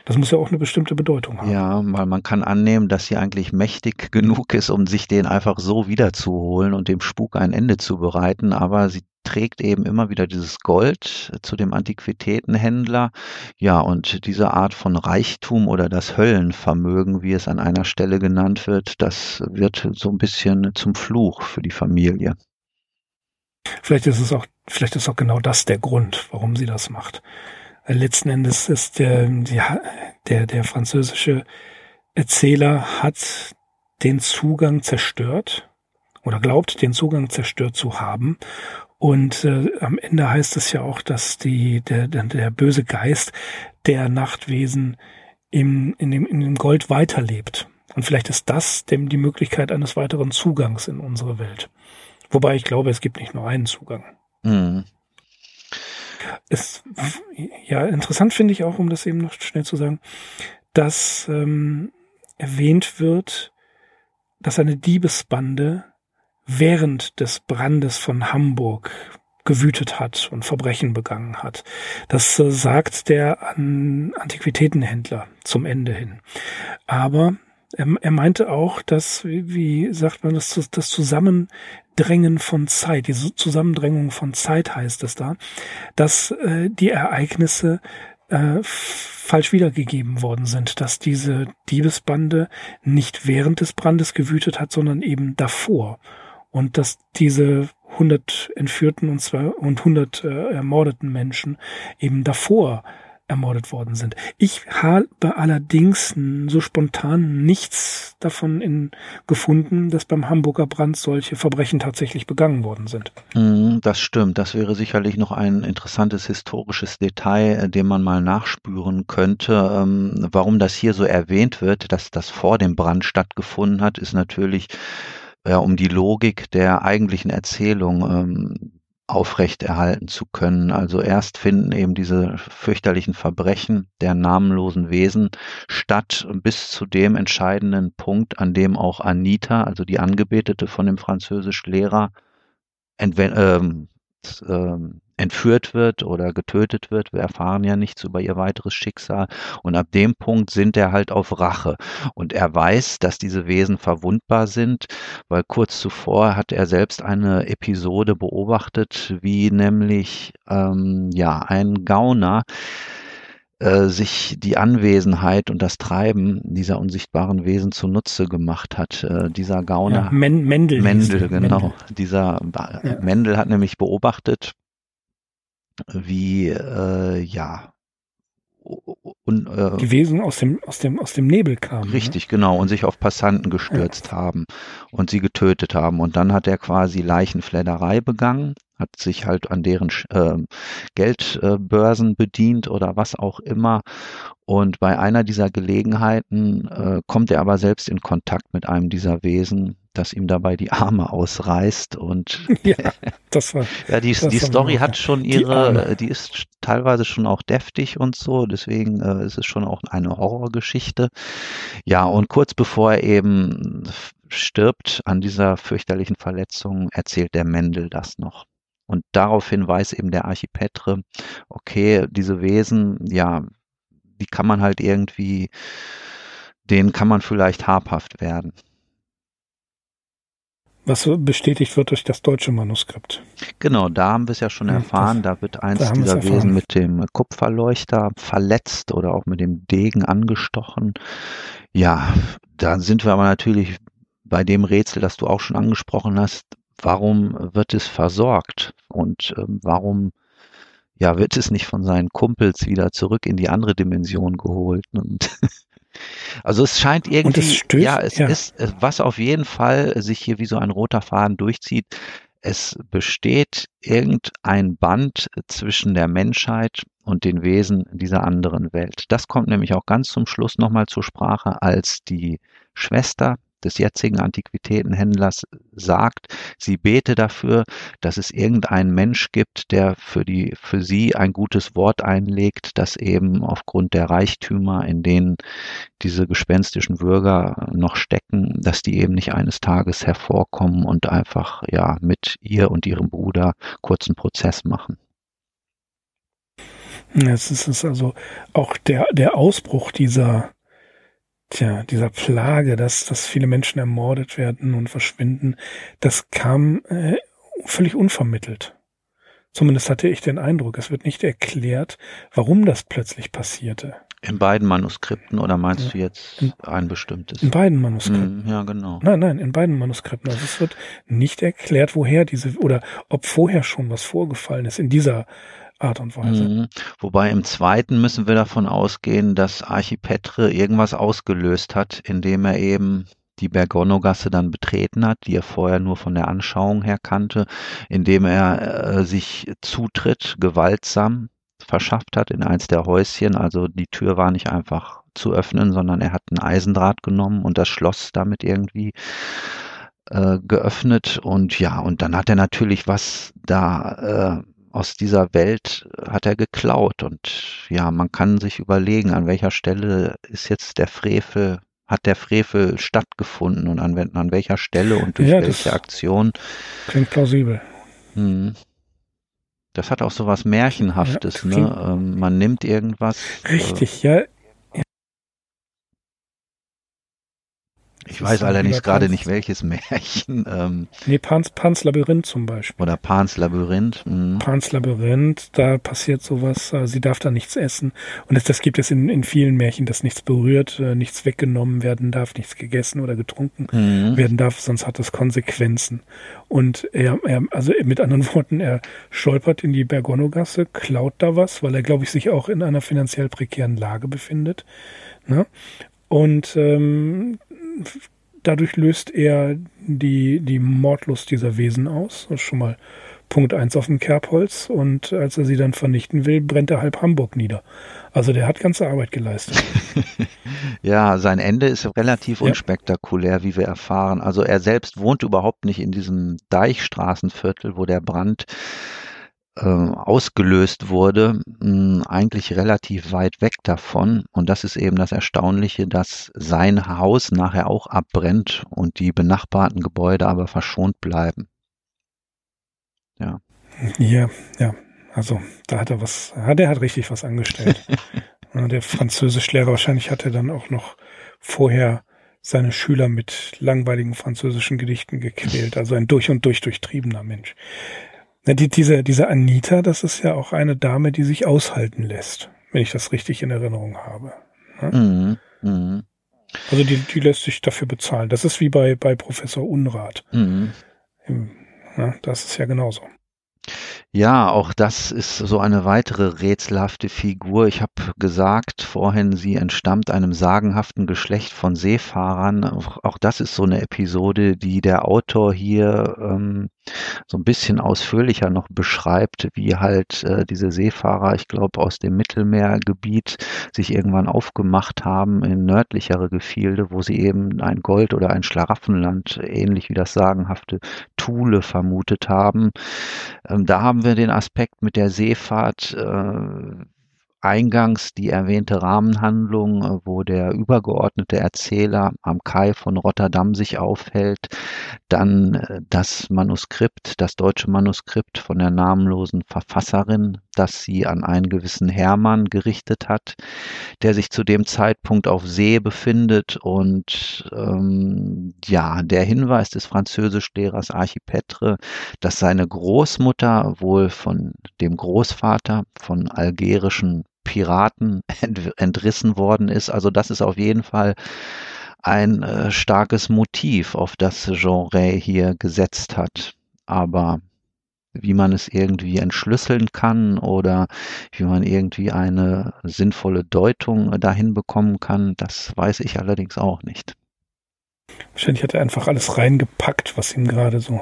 Das muss ja auch eine bestimmte Bedeutung haben. Ja, weil man kann annehmen, dass sie eigentlich mächtig genug ist, um sich den einfach so wiederzuholen und dem Spuk ein Ende zu bereiten. Aber sie trägt eben immer wieder dieses Gold zu dem Antiquitätenhändler. Ja, und diese Art von Reichtum oder das Höllenvermögen, wie es an einer Stelle genannt wird, das wird so ein bisschen zum Fluch für die Familie. Vielleicht ist es auch, vielleicht ist auch genau das der Grund, warum sie das macht. Letzten Endes ist der, der, der französische Erzähler hat den Zugang zerstört oder glaubt, den Zugang zerstört zu haben. Und äh, am Ende heißt es ja auch, dass die, der, der, der böse Geist der Nachtwesen im, in, dem, in dem Gold weiterlebt. Und vielleicht ist das dem die Möglichkeit eines weiteren Zugangs in unsere Welt. Wobei ich glaube, es gibt nicht nur einen Zugang. Mhm. Es, ja, interessant finde ich auch, um das eben noch schnell zu sagen, dass ähm, erwähnt wird, dass eine Diebesbande während des Brandes von Hamburg gewütet hat und Verbrechen begangen hat. Das äh, sagt der An Antiquitätenhändler zum Ende hin. Aber er, er meinte auch, dass, wie, wie sagt man, das, das Zusammendrängen von Zeit, diese Zusammendrängung von Zeit heißt es da, dass äh, die Ereignisse äh, falsch wiedergegeben worden sind, dass diese Diebesbande nicht während des Brandes gewütet hat, sondern eben davor. Und dass diese 100 entführten und, zwei, und 100 äh, ermordeten Menschen eben davor ermordet worden sind. Ich habe allerdings so spontan nichts davon in, gefunden, dass beim Hamburger Brand solche Verbrechen tatsächlich begangen worden sind. Mhm, das stimmt. Das wäre sicherlich noch ein interessantes historisches Detail, äh, dem man mal nachspüren könnte. Ähm, warum das hier so erwähnt wird, dass das vor dem Brand stattgefunden hat, ist natürlich ja, um die Logik der eigentlichen Erzählung ähm, aufrechterhalten zu können. Also erst finden eben diese fürchterlichen Verbrechen der namenlosen Wesen statt bis zu dem entscheidenden Punkt, an dem auch Anita, also die Angebetete von dem französischen Lehrer, ähm, ähm, entführt wird oder getötet wird. Wir erfahren ja nichts über ihr weiteres Schicksal. Und ab dem Punkt sind er halt auf Rache. Und er weiß, dass diese Wesen verwundbar sind, weil kurz zuvor hat er selbst eine Episode beobachtet, wie nämlich ähm, ja ein Gauner äh, sich die Anwesenheit und das Treiben dieser unsichtbaren Wesen zunutze gemacht hat. Äh, dieser Gauner. Ja, Men Mendel. Mendel, genau. Mendel. Dieser ja. Mendel hat nämlich beobachtet, wie, äh, ja, und, äh, die Wesen aus dem, aus dem, aus dem Nebel kamen. Ne? Richtig, ne? genau, und sich auf Passanten gestürzt ja. haben und sie getötet haben. Und dann hat er quasi Leichenfledderei begangen, hat sich halt an deren äh, Geldbörsen bedient oder was auch immer. Und bei einer dieser Gelegenheiten äh, kommt er aber selbst in Kontakt mit einem dieser Wesen, dass ihm dabei die Arme ausreißt und ja, das war ja die, das die Story hat schon die ihre Arme. die ist teilweise schon auch deftig und so deswegen äh, ist es schon auch eine Horrorgeschichte. Ja und kurz bevor er eben stirbt an dieser fürchterlichen Verletzung erzählt der Mendel das noch. Und daraufhin weiß eben der Archipetre okay diese Wesen ja die kann man halt irgendwie denen kann man vielleicht habhaft werden Was bestätigt wird durch das deutsche Manuskript. Genau, da haben wir es ja schon erfahren. das- Da wird da eins es dieser. Wesen mit dem Kupferleuchter verletzt oder auch mit dem Degen angestochen. Ja, da sind wir aber natürlich bei dem Rätsel, das du auch schon angesprochen hast. Warum wird es versorgt und ähm, warum ja, wird es nicht von seinen Kumpels wieder zurück in die andere Dimension geholt? Und also es scheint irgendwie, es stößt- ja, es ja. ist, was auf jeden Fall sich hier wie so ein roter Faden durchzieht, es besteht irgendein Band zwischen der Menschheit und den Wesen dieser anderen Welt. Das kommt nämlich auch ganz zum Schluss nochmal zur Sprache, als die Schwester des jetzigen Antiquitätenhändlers sagt, sie bete dafür, dass es irgendeinen Mensch gibt, der für die, für sie ein gutes Wort einlegt, das eben aufgrund der Reichtümer, in denen diese gespenstischen Bürger noch stecken, dass die eben nicht eines Tages hervorkommen und einfach, ja, mit ihr und ihrem Bruder kurzen Prozess machen. Es ist, es ist also auch der, der Ausbruch dieser, tja, dieser Plage, dass, dass viele Menschen ermordet werden und verschwinden, das kam äh, völlig unvermittelt. Zumindest hatte ich den Eindruck, es wird nicht erklärt, warum das plötzlich passierte. In beiden Manuskripten oder meinst Ja. du jetzt In- ein bestimmtes? In beiden Manuskripten. Hm, ja, genau. Nein, nein, in beiden Manuskripten. Also es wird nicht erklärt, woher diese oder ob vorher schon was vorgefallen ist in dieser Art und Weise. Mhm. Wobei im zweiten müssen wir davon ausgehen, dass Archipetre irgendwas ausgelöst hat, indem er eben die Bergono-Gasse dann betreten hat, die er vorher nur von der Anschauung her kannte, indem er äh, sich Zutritt gewaltsam verschafft hat in eins der Häuschen. Also die Tür war nicht einfach zu öffnen, sondern er hat ein Eisendraht genommen und das Schloss damit irgendwie äh, geöffnet. Und ja, und dann hat er natürlich was da äh, aus dieser Welt äh, hat er geklaut. Und ja, man kann sich überlegen, an welcher Stelle ist jetzt der Frevel, hat der Frevel stattgefunden und an, an welcher Stelle und durch Ja, welche Aktion. Klingt plausibel. Hm. Das hat auch so was Märchenhaftes, das ne? Ähm, man nimmt irgendwas. äh, Richtig, ja. Ich weiß allerdings gerade nicht welches Märchen. Ähm, Nee, Pans, Pans Labyrinth zum Beispiel. oder Pans Labyrinth. hm. Pans Labyrinth, da passiert sowas, äh, sie darf da nichts essen. Und das, das gibt es in, in vielen Märchen, dass nichts berührt, äh, nichts weggenommen werden darf, nichts gegessen oder getrunken Hm. werden darf, sonst hat das Konsequenzen. Und er, er, also mit anderen Worten, er stolpert in die Bergono-Gasse, klaut da was, weil er, glaube ich, sich auch in einer finanziell prekären Lage befindet. Ne? Und ähm, dadurch löst er die, die Mordlust dieser Wesen aus. Das ist schon mal Punkt eins auf dem Kerbholz. Und als er sie dann vernichten will, brennt er halb Hamburg nieder. Also der hat ganze Arbeit geleistet. Ja, sein Ende ist relativ Ja. unspektakulär, wie wir erfahren. Also er selbst wohnt überhaupt nicht in diesem Deichstraßenviertel, wo der Brand ausgelöst wurde, mh, eigentlich relativ weit weg davon. Und das ist eben das Erstaunliche, dass sein Haus nachher auch abbrennt und die benachbarten Gebäude aber verschont bleiben. Ja, ja. Also da hat er was, ja, der hat richtig was angestellt. Ja, der Französischlehrer, wahrscheinlich hat er dann auch noch vorher seine Schüler mit langweiligen französischen Gedichten gequält. Also ein durch und durch durchtriebener Mensch. Na, die, diese, diese Anita, das ist ja auch eine Dame, die sich aushalten lässt, wenn ich das richtig in Erinnerung habe. Mhm, mhm, Also die, die lässt sich dafür bezahlen. Das ist wie bei, bei Professor Unrat. mhm. Ja, das ist ja genauso. Ja, auch das ist so eine weitere rätselhafte Figur. Ich habe gesagt vorhin, sie entstammt einem sagenhaften Geschlecht von Seefahrern. Auch, auch das ist so eine Episode, die der Autor hier ähm, so ein bisschen ausführlicher noch beschreibt, wie halt äh, diese Seefahrer, ich glaube, aus dem Mittelmeergebiet sich irgendwann aufgemacht haben in nördlichere Gefilde, wo sie eben ein Gold- oder ein Schlaraffenland, ähnlich wie das sagenhafte Thule vermutet haben. Ähm, da haben wir den Aspekt mit der Seefahrt, äh, eingangs die erwähnte Rahmenhandlung, äh, wo der übergeordnete Erzähler am Kai von Rotterdam sich aufhält, dann äh, das Manuskript, das deutsche Manuskript von der namenlosen Verfasserin, das sie an einen gewissen Hermann gerichtet hat, der sich zu dem Zeitpunkt auf See befindet und ähm, ja, der Hinweis des Französischlehrers Archipetre, dass seine Großmutter wohl von dem Großvater von algerischen Piraten entrissen worden ist. Also das ist auf jeden Fall ein äh, starkes Motiv, auf das Genre hier gesetzt hat. Aber wie man es irgendwie entschlüsseln kann oder wie man irgendwie eine sinnvolle Deutung dahin bekommen kann, das weiß ich allerdings auch nicht. Wahrscheinlich hat er einfach alles reingepackt, was ihm gerade so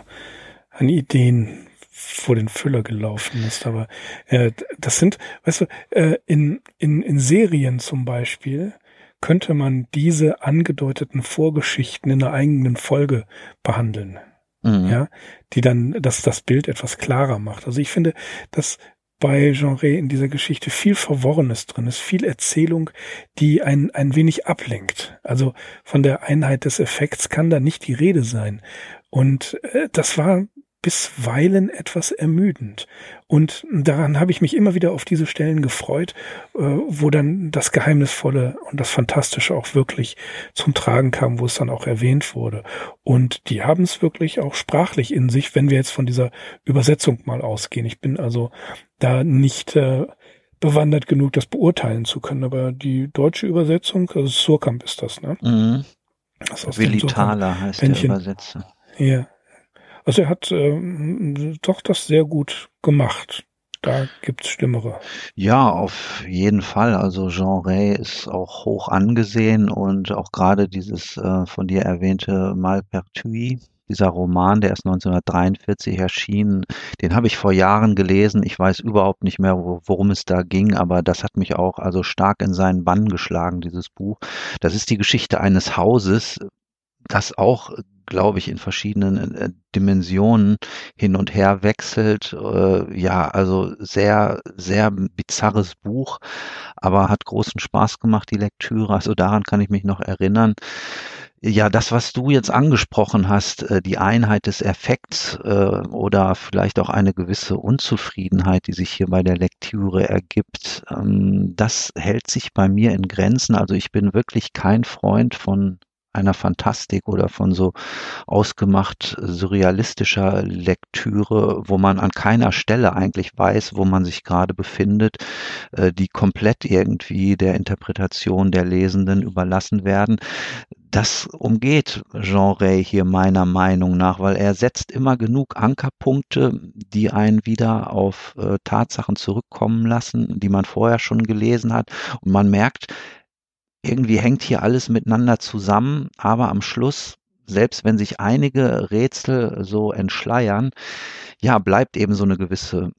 an Ideen vor den Füller gelaufen ist. Aber äh, das sind, weißt du, äh, in, in, in Serien zum Beispiel könnte man diese angedeuteten Vorgeschichten in einer eigenen Folge behandeln. Mhm. Ja, die dann das, das Bild etwas klarer macht. Also ich finde, dass bei Genre in dieser Geschichte viel Verworrenes drin ist, viel Erzählung, die ein, ein wenig ablenkt. Also von der Einheit des Effekts kann da nicht die Rede sein. Und äh, das war bisweilen etwas ermüdend. Und daran habe ich mich immer wieder auf diese Stellen gefreut, äh, wo dann das Geheimnisvolle und das Fantastische auch wirklich zum Tragen kam, wo es dann auch erwähnt wurde. Und die haben es wirklich auch sprachlich in sich, wenn wir jetzt von dieser Übersetzung mal ausgehen. Ich bin also da nicht äh, bewandert genug, das beurteilen zu können. Aber die deutsche Übersetzung, also Surkamp ist das, ne? Mhm. Das Willi Thaler heißt der Übersetzer. Ja, also er hat ähm, doch das sehr gut gemacht. Da gibt's Schlimmere. Ja, auf jeden Fall. Also Jean Ray ist auch hoch angesehen und auch gerade dieses äh, von dir erwähnte Malpertuis, dieser Roman, der ist 1943 erschienen, den habe ich vor Jahren gelesen. Ich weiß überhaupt nicht mehr, worum es da ging, aber das hat mich auch also stark in seinen Bann geschlagen, dieses Buch. Das ist die Geschichte eines Hauses, das auch glaube ich, in verschiedenen äh, Dimensionen hin und her wechselt. Äh, ja, also sehr, sehr bizarres Buch, aber hat großen Spaß gemacht, die Lektüre. Also daran kann ich mich noch erinnern. Ja, das, was du jetzt angesprochen hast, äh, die Einheit des Effekts oder vielleicht auch eine gewisse Unzufriedenheit, die sich hier bei der Lektüre ergibt, ähm, das hält sich bei mir in Grenzen. Also ich bin wirklich kein Freund von einer Fantastik oder von so ausgemacht surrealistischer Lektüre, wo man an keiner Stelle eigentlich weiß, wo man sich gerade befindet, äh, die komplett irgendwie der Interpretation der Lesenden überlassen werden. Das umgeht Jean Ray hier meiner Meinung nach, weil er setzt immer genug Ankerpunkte, die einen wieder auf äh, Tatsachen zurückkommen lassen, die man vorher schon gelesen hat. Und man merkt, irgendwie hängt hier alles miteinander zusammen, aber am Schluss, selbst wenn sich einige Rätsel so entschleiern, ja, bleibt eben so eine gewisse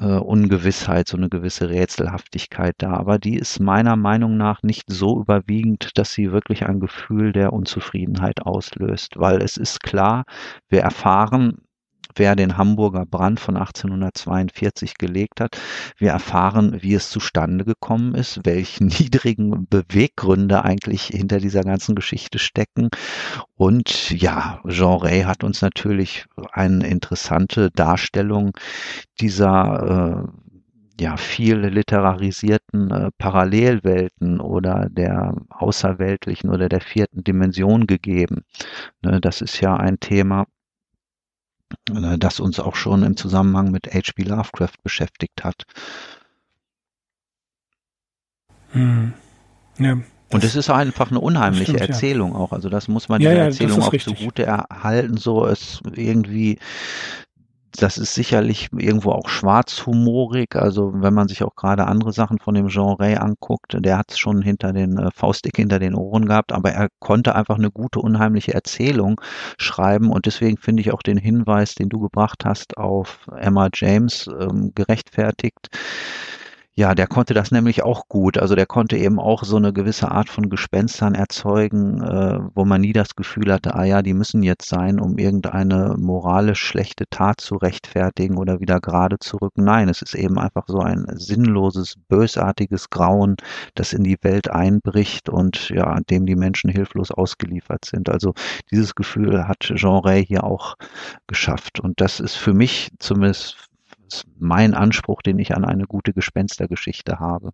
äh, Ungewissheit, so eine gewisse Rätselhaftigkeit da. Aber die ist meiner Meinung nach nicht so überwiegend, dass sie wirklich ein Gefühl der Unzufriedenheit auslöst, weil es ist klar, wir erfahren wer den Hamburger Brand von 1842 gelegt hat. Wir erfahren, wie es zustande gekommen ist, welche niedrigen Beweggründe eigentlich hinter dieser ganzen Geschichte stecken. Und ja, Jean Ray hat uns natürlich eine interessante Darstellung dieser äh, ja, viel literarisierten äh, Parallelwelten oder der außerweltlichen oder der vierten Dimension gegeben. Ne, das ist ja ein Thema, das uns auch schon im Zusammenhang mit H.P. Lovecraft beschäftigt hat. Hm. Ja, und es ist einfach eine unheimliche stimmt, Erzählung ja. auch. Also das muss man ja, dieser ja, Erzählung auch richtig. zugute erhalten. So es irgendwie das ist sicherlich irgendwo auch schwarzhumorig. Also wenn man sich auch gerade andere Sachen von dem Ray anguckt, der hat es schon hinter den äh, Faustdick hinter den Ohren gehabt, aber er konnte einfach eine gute, unheimliche Erzählung schreiben und deswegen finde ich auch den Hinweis, den du gebracht hast, auf Emma James ähm, gerechtfertigt ja, der konnte das nämlich auch gut. Also der konnte eben auch so eine gewisse Art von Gespenstern erzeugen, äh, wo man nie das Gefühl hatte, ah ja, die müssen jetzt sein, um irgendeine moralisch schlechte Tat zu rechtfertigen oder wieder gerade zu rücken. Nein, es ist eben einfach so ein sinnloses, bösartiges Grauen, das in die Welt einbricht und ja, dem die Menschen hilflos ausgeliefert sind. Also dieses Gefühl hat Jean Ray hier auch geschafft. Und das ist für mich zumindest ist mein Anspruch, den ich an eine gute Gespenstergeschichte habe.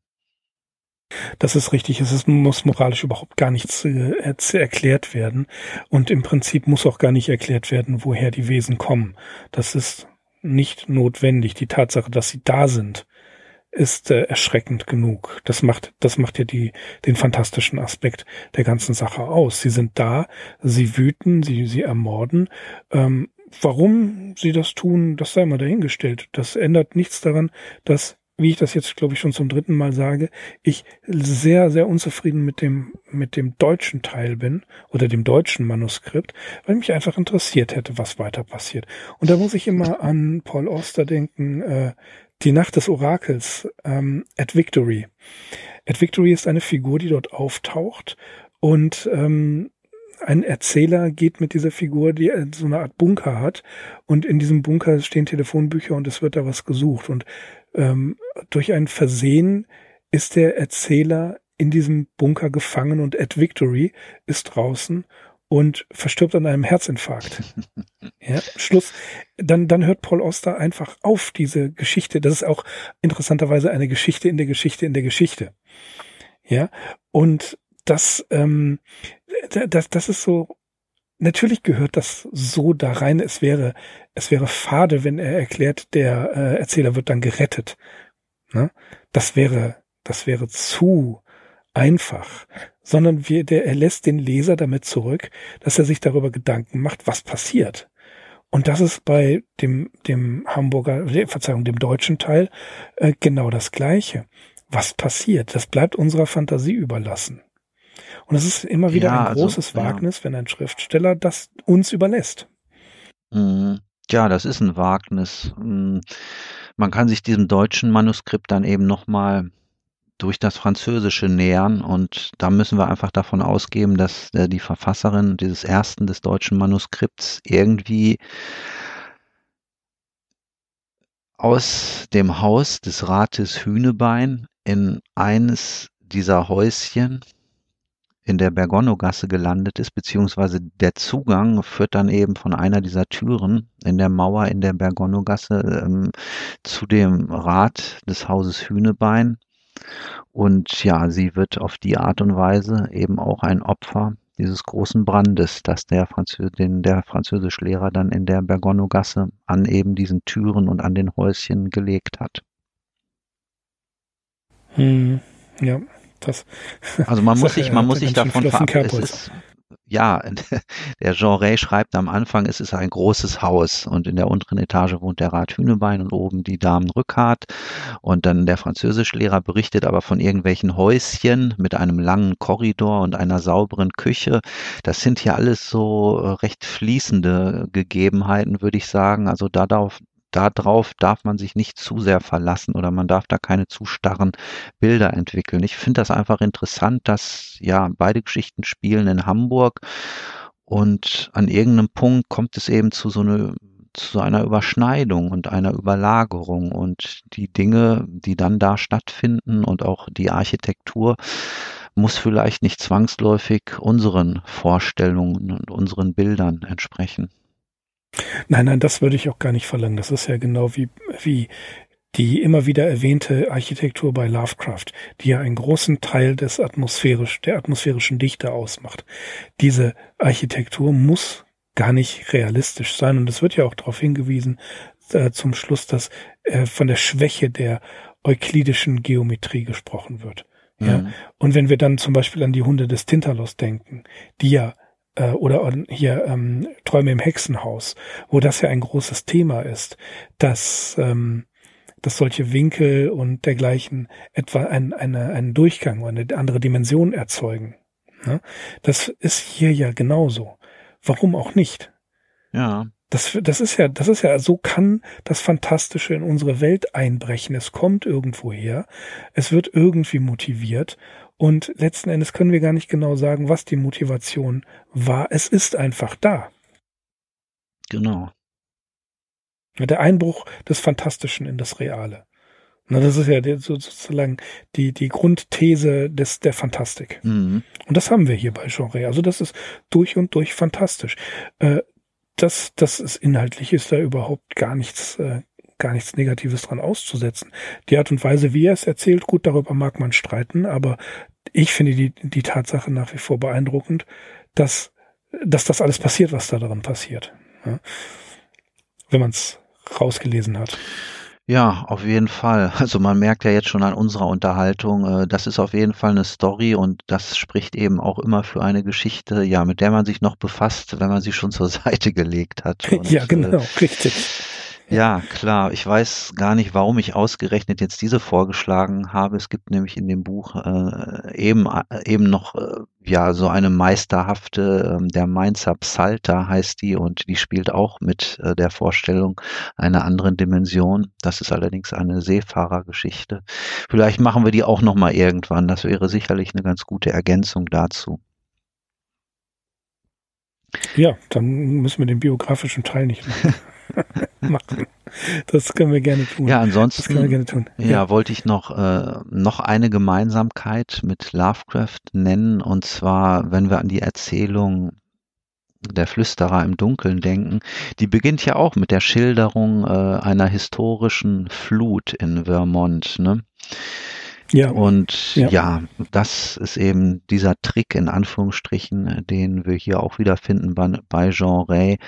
Das ist richtig. Es ist, muss moralisch überhaupt gar nichts äh, erklärt werden. Und im Prinzip muss auch gar nicht erklärt werden, woher die Wesen kommen. Das ist nicht notwendig. Die Tatsache, dass sie da sind, ist äh, erschreckend genug. Das macht, das macht ja die, den fantastischen Aspekt der ganzen Sache aus. Sie sind da, sie wüten, sie, sie ermorden. Ähm, Warum sie das tun, das sei mal dahingestellt. Das ändert nichts daran, dass, wie ich das jetzt, glaube ich, schon zum dritten Mal sage, ich sehr, sehr unzufrieden mit dem, mit dem deutschen Teil bin oder dem deutschen Manuskript, weil mich einfach interessiert hätte, was weiter passiert. Und da muss ich immer an Paul Auster denken, äh, die Nacht des Orakels, ähm, at Victory. At Victory ist eine Figur, die dort auftaucht und ähm, ein Erzähler geht mit dieser Figur, die so eine Art Bunker hat und in diesem Bunker stehen Telefonbücher und es wird da was gesucht und ähm, durch ein Versehen ist der Erzähler in diesem Bunker gefangen und Ed Victory ist draußen und verstirbt an einem Herzinfarkt. Ja, Schluss. Dann, dann hört Paul Oster einfach auf diese Geschichte. Das ist auch interessanterweise eine Geschichte in der Geschichte in der Geschichte. Ja, und das, ähm, das, das ist so, natürlich gehört das so da rein. Es wäre, es wäre fade, wenn er erklärt, der äh, Erzähler wird dann gerettet. Ne? Das wäre, das wäre zu einfach, sondern wir, der, er lässt den Leser damit zurück, dass er sich darüber Gedanken macht, was passiert. Und das ist bei dem, dem Hamburger, Verzeihung, dem deutschen Teil äh, genau das Gleiche. Was passiert? Das bleibt unserer Fantasie überlassen. Und es ist immer wieder ja, ein also, großes also, Wagnis, ja. wenn ein Schriftsteller das uns überlässt. Mhm. Ja, das ist ein Wagnis. Mhm. Man kann sich diesem deutschen Manuskript dann eben nochmal durch das Französische nähern und da müssen wir einfach davon ausgehen, dass äh, die Verfasserin dieses ersten des deutschen Manuskripts irgendwie aus dem Haus des Rates Hühnebein in eines dieser Häuschen in der Bergonow-Gasse gelandet ist, beziehungsweise der Zugang führt dann eben von einer dieser Türen in der Mauer in der Bergonow-Gasse ähm, zu dem Rat des Hauses Hühnebein. Und ja, sie wird auf die Art und Weise eben auch ein Opfer dieses großen Brandes, das der, Franzö den der Französischlehrer dann in der Bergonow-Gasse an eben diesen Türen und an den Häuschen gelegt hat. Hm, ja. Das, also man muss sich, man muss sich davon verabschieden. Ja, der Jean Ray schreibt am Anfang, es ist ein großes Haus und in der unteren Etage wohnt der Rat Hühnebein und oben die Damen Rückhart und dann der Französischlehrer berichtet aber von irgendwelchen Häuschen mit einem langen Korridor und einer sauberen Küche. Das sind hier alles so recht fließende Gegebenheiten, würde ich sagen. Also darauf, darauf darf man sich nicht zu sehr verlassen oder man darf da keine zu starren Bilder entwickeln. Ich finde das einfach interessant, dass ja beide Geschichten spielen in Hamburg und an irgendeinem Punkt kommt es eben zu so eine zu einer Überschneidung und einer Überlagerung und die Dinge, die dann da stattfinden und auch die Architektur muss vielleicht nicht zwangsläufig unseren Vorstellungen und unseren Bildern entsprechen. Nein, nein, das würde ich auch gar nicht verlangen. Das ist ja genau wie, wie die immer wieder erwähnte Architektur bei Lovecraft, die ja einen großen Teil des atmosphärisch, der atmosphärischen Dichte ausmacht. Diese Architektur muss gar nicht realistisch sein. Und es wird ja auch darauf hingewiesen, äh, zum Schluss, dass äh, von der Schwäche der euklidischen Geometrie gesprochen wird. Ja. Mhm. Und wenn wir dann zum Beispiel an die Hunde des Tintalos denken, die ja äh, oder hier ähm, Träume im Hexenhaus, wo das ja ein großes Thema ist, dass, ähm, dass solche Winkel und dergleichen etwa ein, eine, einen Durchgang oder eine andere Dimension erzeugen. Ne? Das ist hier ja genauso. Warum auch nicht? Ja. Das, das ist ja, das ist ja, so kann das Fantastische in unsere Welt einbrechen. Es kommt irgendwo her. Es wird irgendwie motiviert. Und letzten Endes können wir gar nicht genau sagen, was die Motivation war. Es ist einfach da. Genau. Der Einbruch des Fantastischen in das Reale. Na, das ist ja sozusagen die, die Grundthese des, der Fantastik. Mhm. Und das haben wir hier bei Genre. Also das ist durch und durch fantastisch. Äh, das, das ist inhaltlich ist da überhaupt gar nichts, äh, gar nichts Negatives dran auszusetzen. Die Art und Weise, wie er es erzählt, gut, darüber mag man streiten, aber ich finde die, die Tatsache nach wie vor beeindruckend, dass, dass das alles passiert, was da drin passiert. Ja? Wenn man es rausgelesen hat. Ja, auf jeden Fall. Also man merkt ja jetzt schon an unserer Unterhaltung, äh, das ist auf jeden Fall eine Story und das spricht eben auch immer für eine Geschichte, ja, mit der man sich noch befasst, wenn man sie schon zur Seite gelegt hat. Und, ja, genau, äh, richtig. Ja, klar. Ich weiß gar nicht, warum ich ausgerechnet jetzt diese vorgeschlagen habe. Es gibt nämlich in dem Buch äh, eben, äh, eben noch äh, ja so eine meisterhafte, äh, der Mainzer Psalter heißt die und die spielt auch mit äh, der Vorstellung einer anderen Dimension. Das ist allerdings eine Seefahrergeschichte. Vielleicht machen wir die auch noch mal irgendwann. Das wäre sicherlich eine ganz gute Ergänzung dazu. Ja, dann müssen wir den biografischen Teil nicht machen. machen. Das können wir gerne tun. Ja, ansonsten das können wir gerne tun. Ja, ja. wollte ich noch, äh, noch eine Gemeinsamkeit mit Lovecraft nennen. Und zwar, wenn wir an die Erzählung der Flüsterer im Dunkeln denken, die beginnt ja auch mit der Schilderung äh, einer historischen Flut in Vermont. Ne? Ja. Und ja. ja. das ist eben dieser Trick in Anführungsstrichen, den wir hier auch wiederfinden bei, bei Jean Ray.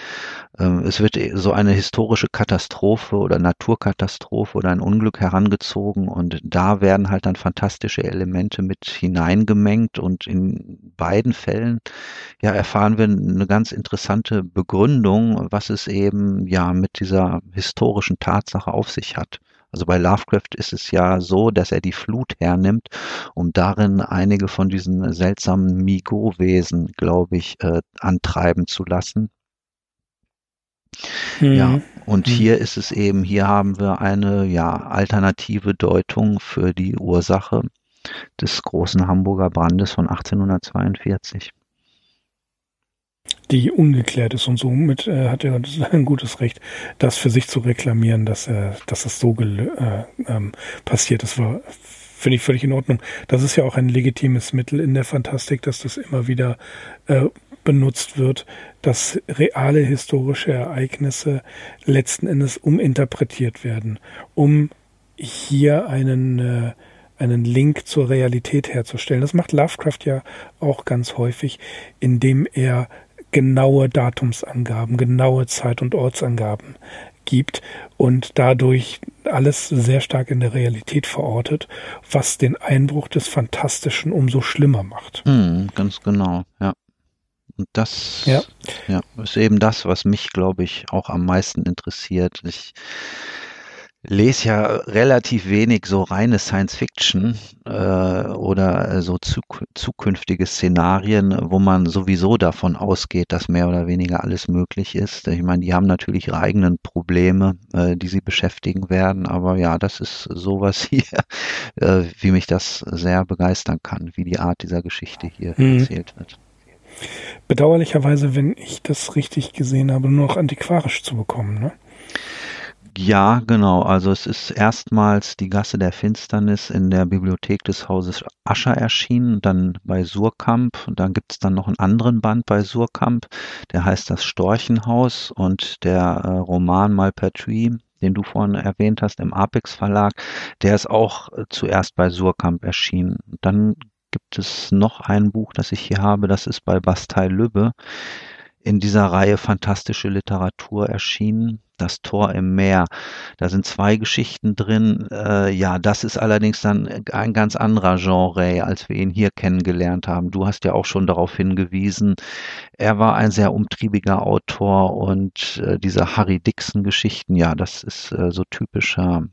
Ähm, es wird so eine historische Katastrophe oder Naturkatastrophe oder ein Unglück herangezogen und da werden halt dann fantastische Elemente mit hineingemengt und in beiden Fällen ja erfahren wir eine ganz interessante Begründung, was es eben ja mit dieser historischen Tatsache auf sich hat. Also bei Lovecraft ist es ja so, dass er die Flut hernimmt, um darin einige von diesen seltsamen Migo-Wesen, glaube ich, äh, antreiben zu lassen. Mhm. Ja, und mhm. hier ist es eben, hier haben wir eine ja alternative Deutung für die Ursache des großen Hamburger Brandes von 1842 die ungeklärt ist und somit äh, hat er ein gutes Recht, das für sich zu reklamieren, dass er, dass es so äh, ähm, passiert. Das war finde ich völlig in Ordnung. Das ist ja auch ein legitimes Mittel in der Fantastik, dass das immer wieder äh, benutzt wird, dass reale historische Ereignisse letzten Endes uminterpretiert werden, um hier einen äh, einen Link zur Realität herzustellen. Das macht Lovecraft ja auch ganz häufig, indem er genaue Datumsangaben, genaue Zeit- und Ortsangaben gibt und dadurch alles sehr stark in der Realität verortet, was den Einbruch des Fantastischen umso schlimmer macht. Mm, ganz genau, ja. Und das ja. ja. ist eben das, was mich, glaube ich, auch am meisten interessiert. Ich lese ja relativ wenig so reine Science Fiction äh, oder so zuk zukünftige Szenarien, wo man sowieso davon ausgeht, dass mehr oder weniger alles möglich ist. Ich meine, die haben natürlich ihre eigenen Probleme, äh, die sie beschäftigen werden, aber ja, das ist sowas hier, äh, wie mich das sehr begeistern kann, wie die Art dieser Geschichte hier mhm. erzählt wird. Bedauerlicherweise, wenn ich das richtig gesehen habe, nur noch antiquarisch zu bekommen, ne? Ja, genau. Also es ist erstmals die Gasse der Finsternis in der Bibliothek des Hauses Ascher erschienen, dann bei Surkamp. Und dann gibt es dann noch einen anderen Band bei Surkamp, der heißt das Storchenhaus und der äh, Roman Malpertuis, den du vorhin erwähnt hast, im Apex Verlag, der ist auch äh, zuerst bei Surkamp erschienen. Dann gibt es noch ein Buch, das ich hier habe, das ist bei Bastei Lübbe in dieser Reihe fantastische Literatur erschienen. Das Tor im Meer. Da sind zwei Geschichten drin. Äh, ja, das ist allerdings dann ein ganz anderer Genre, als wir ihn hier kennengelernt haben. Du hast ja auch schon darauf hingewiesen. Er war ein sehr umtriebiger Autor und äh, diese Harry Dixon Geschichten, ja, das ist äh, so typischer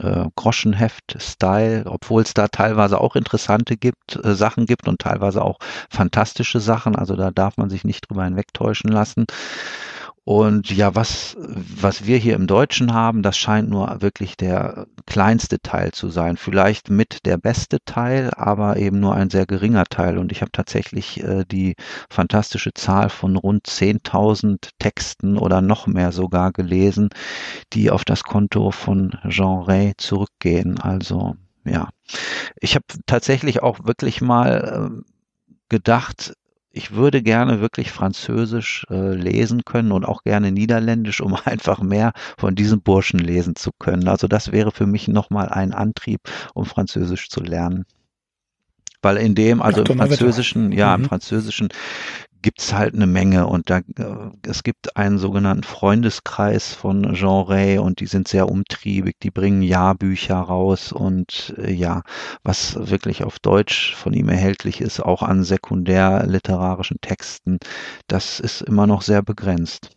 äh, Groschenheft-Style, obwohl es da teilweise auch interessante gibt, äh, Sachen gibt und teilweise auch fantastische Sachen. Also da darf man sich nicht drüber hinwegtäuschen lassen. Und ja, was, was wir hier im Deutschen haben, das scheint nur wirklich der kleinste Teil zu sein. Vielleicht mit der beste Teil, aber eben nur ein sehr geringer Teil. Und ich habe tatsächlich äh, die fantastische Zahl von rund 10.000 Texten oder noch mehr sogar gelesen, die auf das Konto von Jean Ray zurückgehen. Also ja, ich habe tatsächlich auch wirklich mal äh, gedacht, ich würde gerne wirklich Französisch äh, lesen können und auch gerne Niederländisch, um einfach mehr von diesen Burschen lesen zu können. Also das wäre für mich nochmal ein Antrieb, um Französisch zu lernen. Weil in dem, also Ach, im Französischen, ja, mhm. im Französischen gibt's halt eine Menge und da äh, es gibt einen sogenannten Freundeskreis von Jean Ray und die sind sehr umtriebig, die bringen Jahrbücher raus und äh, ja, was wirklich auf Deutsch von ihm erhältlich ist, auch an sekundär literarischen Texten, das ist immer noch sehr begrenzt.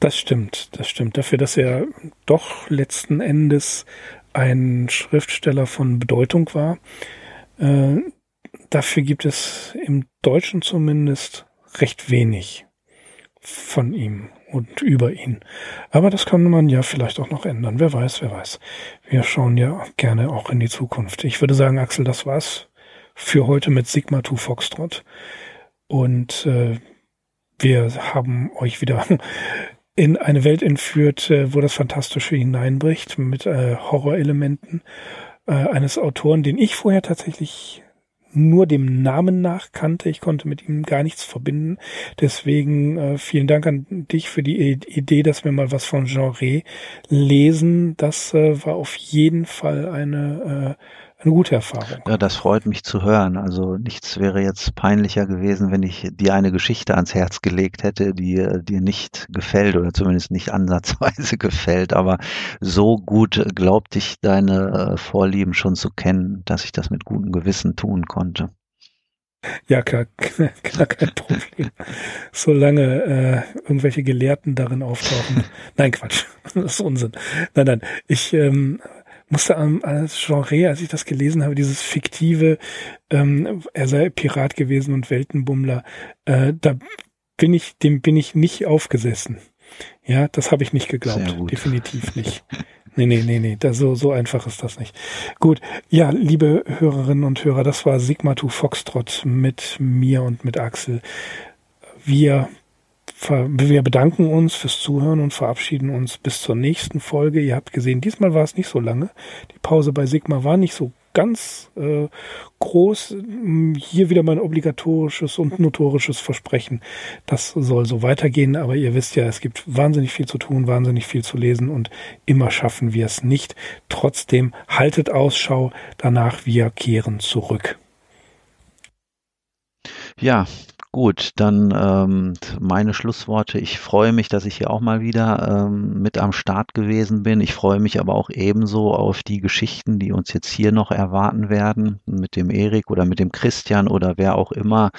Das stimmt, das stimmt. Dafür, dass er doch letzten Endes ein Schriftsteller von Bedeutung war, äh, dafür gibt es im Deutschen zumindest recht wenig von ihm und über ihn. Aber das kann man ja vielleicht auch noch ändern. Wer weiß, wer weiß. Wir schauen ja gerne auch in die Zukunft. Ich würde sagen, Axel, das war's für heute mit Sigma 2 Foxtrot. Und äh, wir haben euch wieder in eine Welt entführt, äh, wo das Fantastische hineinbricht mit äh, Horrorelementen äh, eines Autoren, den ich vorher tatsächlich nur dem Namen nach kannte. Ich konnte mit ihm gar nichts verbinden. Deswegen äh, vielen Dank an dich für die Idee, dass wir mal was von Genre lesen. Das äh, war auf jeden Fall eine, äh, eine gute Erfahrung. Ja, das freut mich zu hören. Also nichts wäre jetzt peinlicher gewesen, wenn ich dir eine Geschichte ans Herz gelegt hätte, die äh, dir nicht gefällt oder zumindest nicht ansatzweise gefällt. Aber so gut glaubte ich deine äh, Vorlieben schon zu kennen, dass ich das mit gutem Gewissen tun konnte. Ja, klar, klar kein Problem. Solange äh, irgendwelche Gelehrten darin auftauchen. Nein, Quatsch. Das ist Unsinn. Nein, nein. Ich ähm, musste am als Genre, als ich das gelesen habe, dieses fiktive, ähm, er sei Pirat gewesen und Weltenbummler, äh, da bin ich, dem bin ich nicht aufgesessen. Ja, das habe ich nicht geglaubt. Definitiv nicht. Nee, nee, nee, nee, da, so, so einfach ist das nicht. Gut, ja, liebe Hörerinnen und Hörer, das war Sigma 2 Foxtrot mit mir und mit Axel. Wir wir bedanken uns fürs Zuhören und verabschieden uns bis zur nächsten Folge. Ihr habt gesehen, diesmal war es nicht so lange. Die Pause bei Sigma war nicht so ganz äh, groß. Hier wieder mein obligatorisches und notorisches Versprechen. Das soll so weitergehen, aber ihr wisst ja, es gibt wahnsinnig viel zu tun, wahnsinnig viel zu lesen und immer schaffen wir es nicht. Trotzdem haltet Ausschau danach, wir kehren zurück. Ja, Gut, dann ähm, meine Schlussworte. Ich freue mich, dass ich hier auch mal wieder ähm, mit am Start gewesen bin. Ich freue mich aber auch ebenso auf die Geschichten, die uns jetzt hier noch erwarten werden, mit dem Erik oder mit dem Christian oder wer auch immer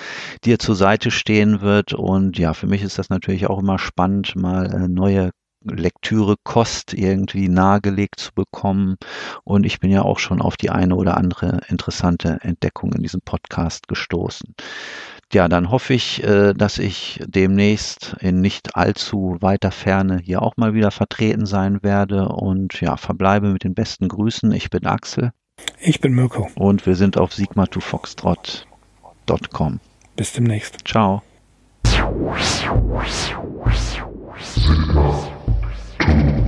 dir zur Seite stehen wird. Und ja, für mich ist das natürlich auch immer spannend, mal äh, neue Lektüre Kost irgendwie nahegelegt zu bekommen. Und ich bin ja auch schon auf die eine oder andere interessante Entdeckung in diesem Podcast gestoßen ja, dann hoffe ich, äh, dass ich demnächst in nicht allzu weiter Ferne hier auch mal wieder vertreten sein werde und ja, verbleibe mit den besten Grüßen. Ich bin Axel. Ich bin Mirko. Und wir sind auf sigma2foxtrot.com. Bis demnächst. Ciao. Sigma. Thank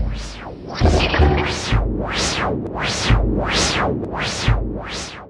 you.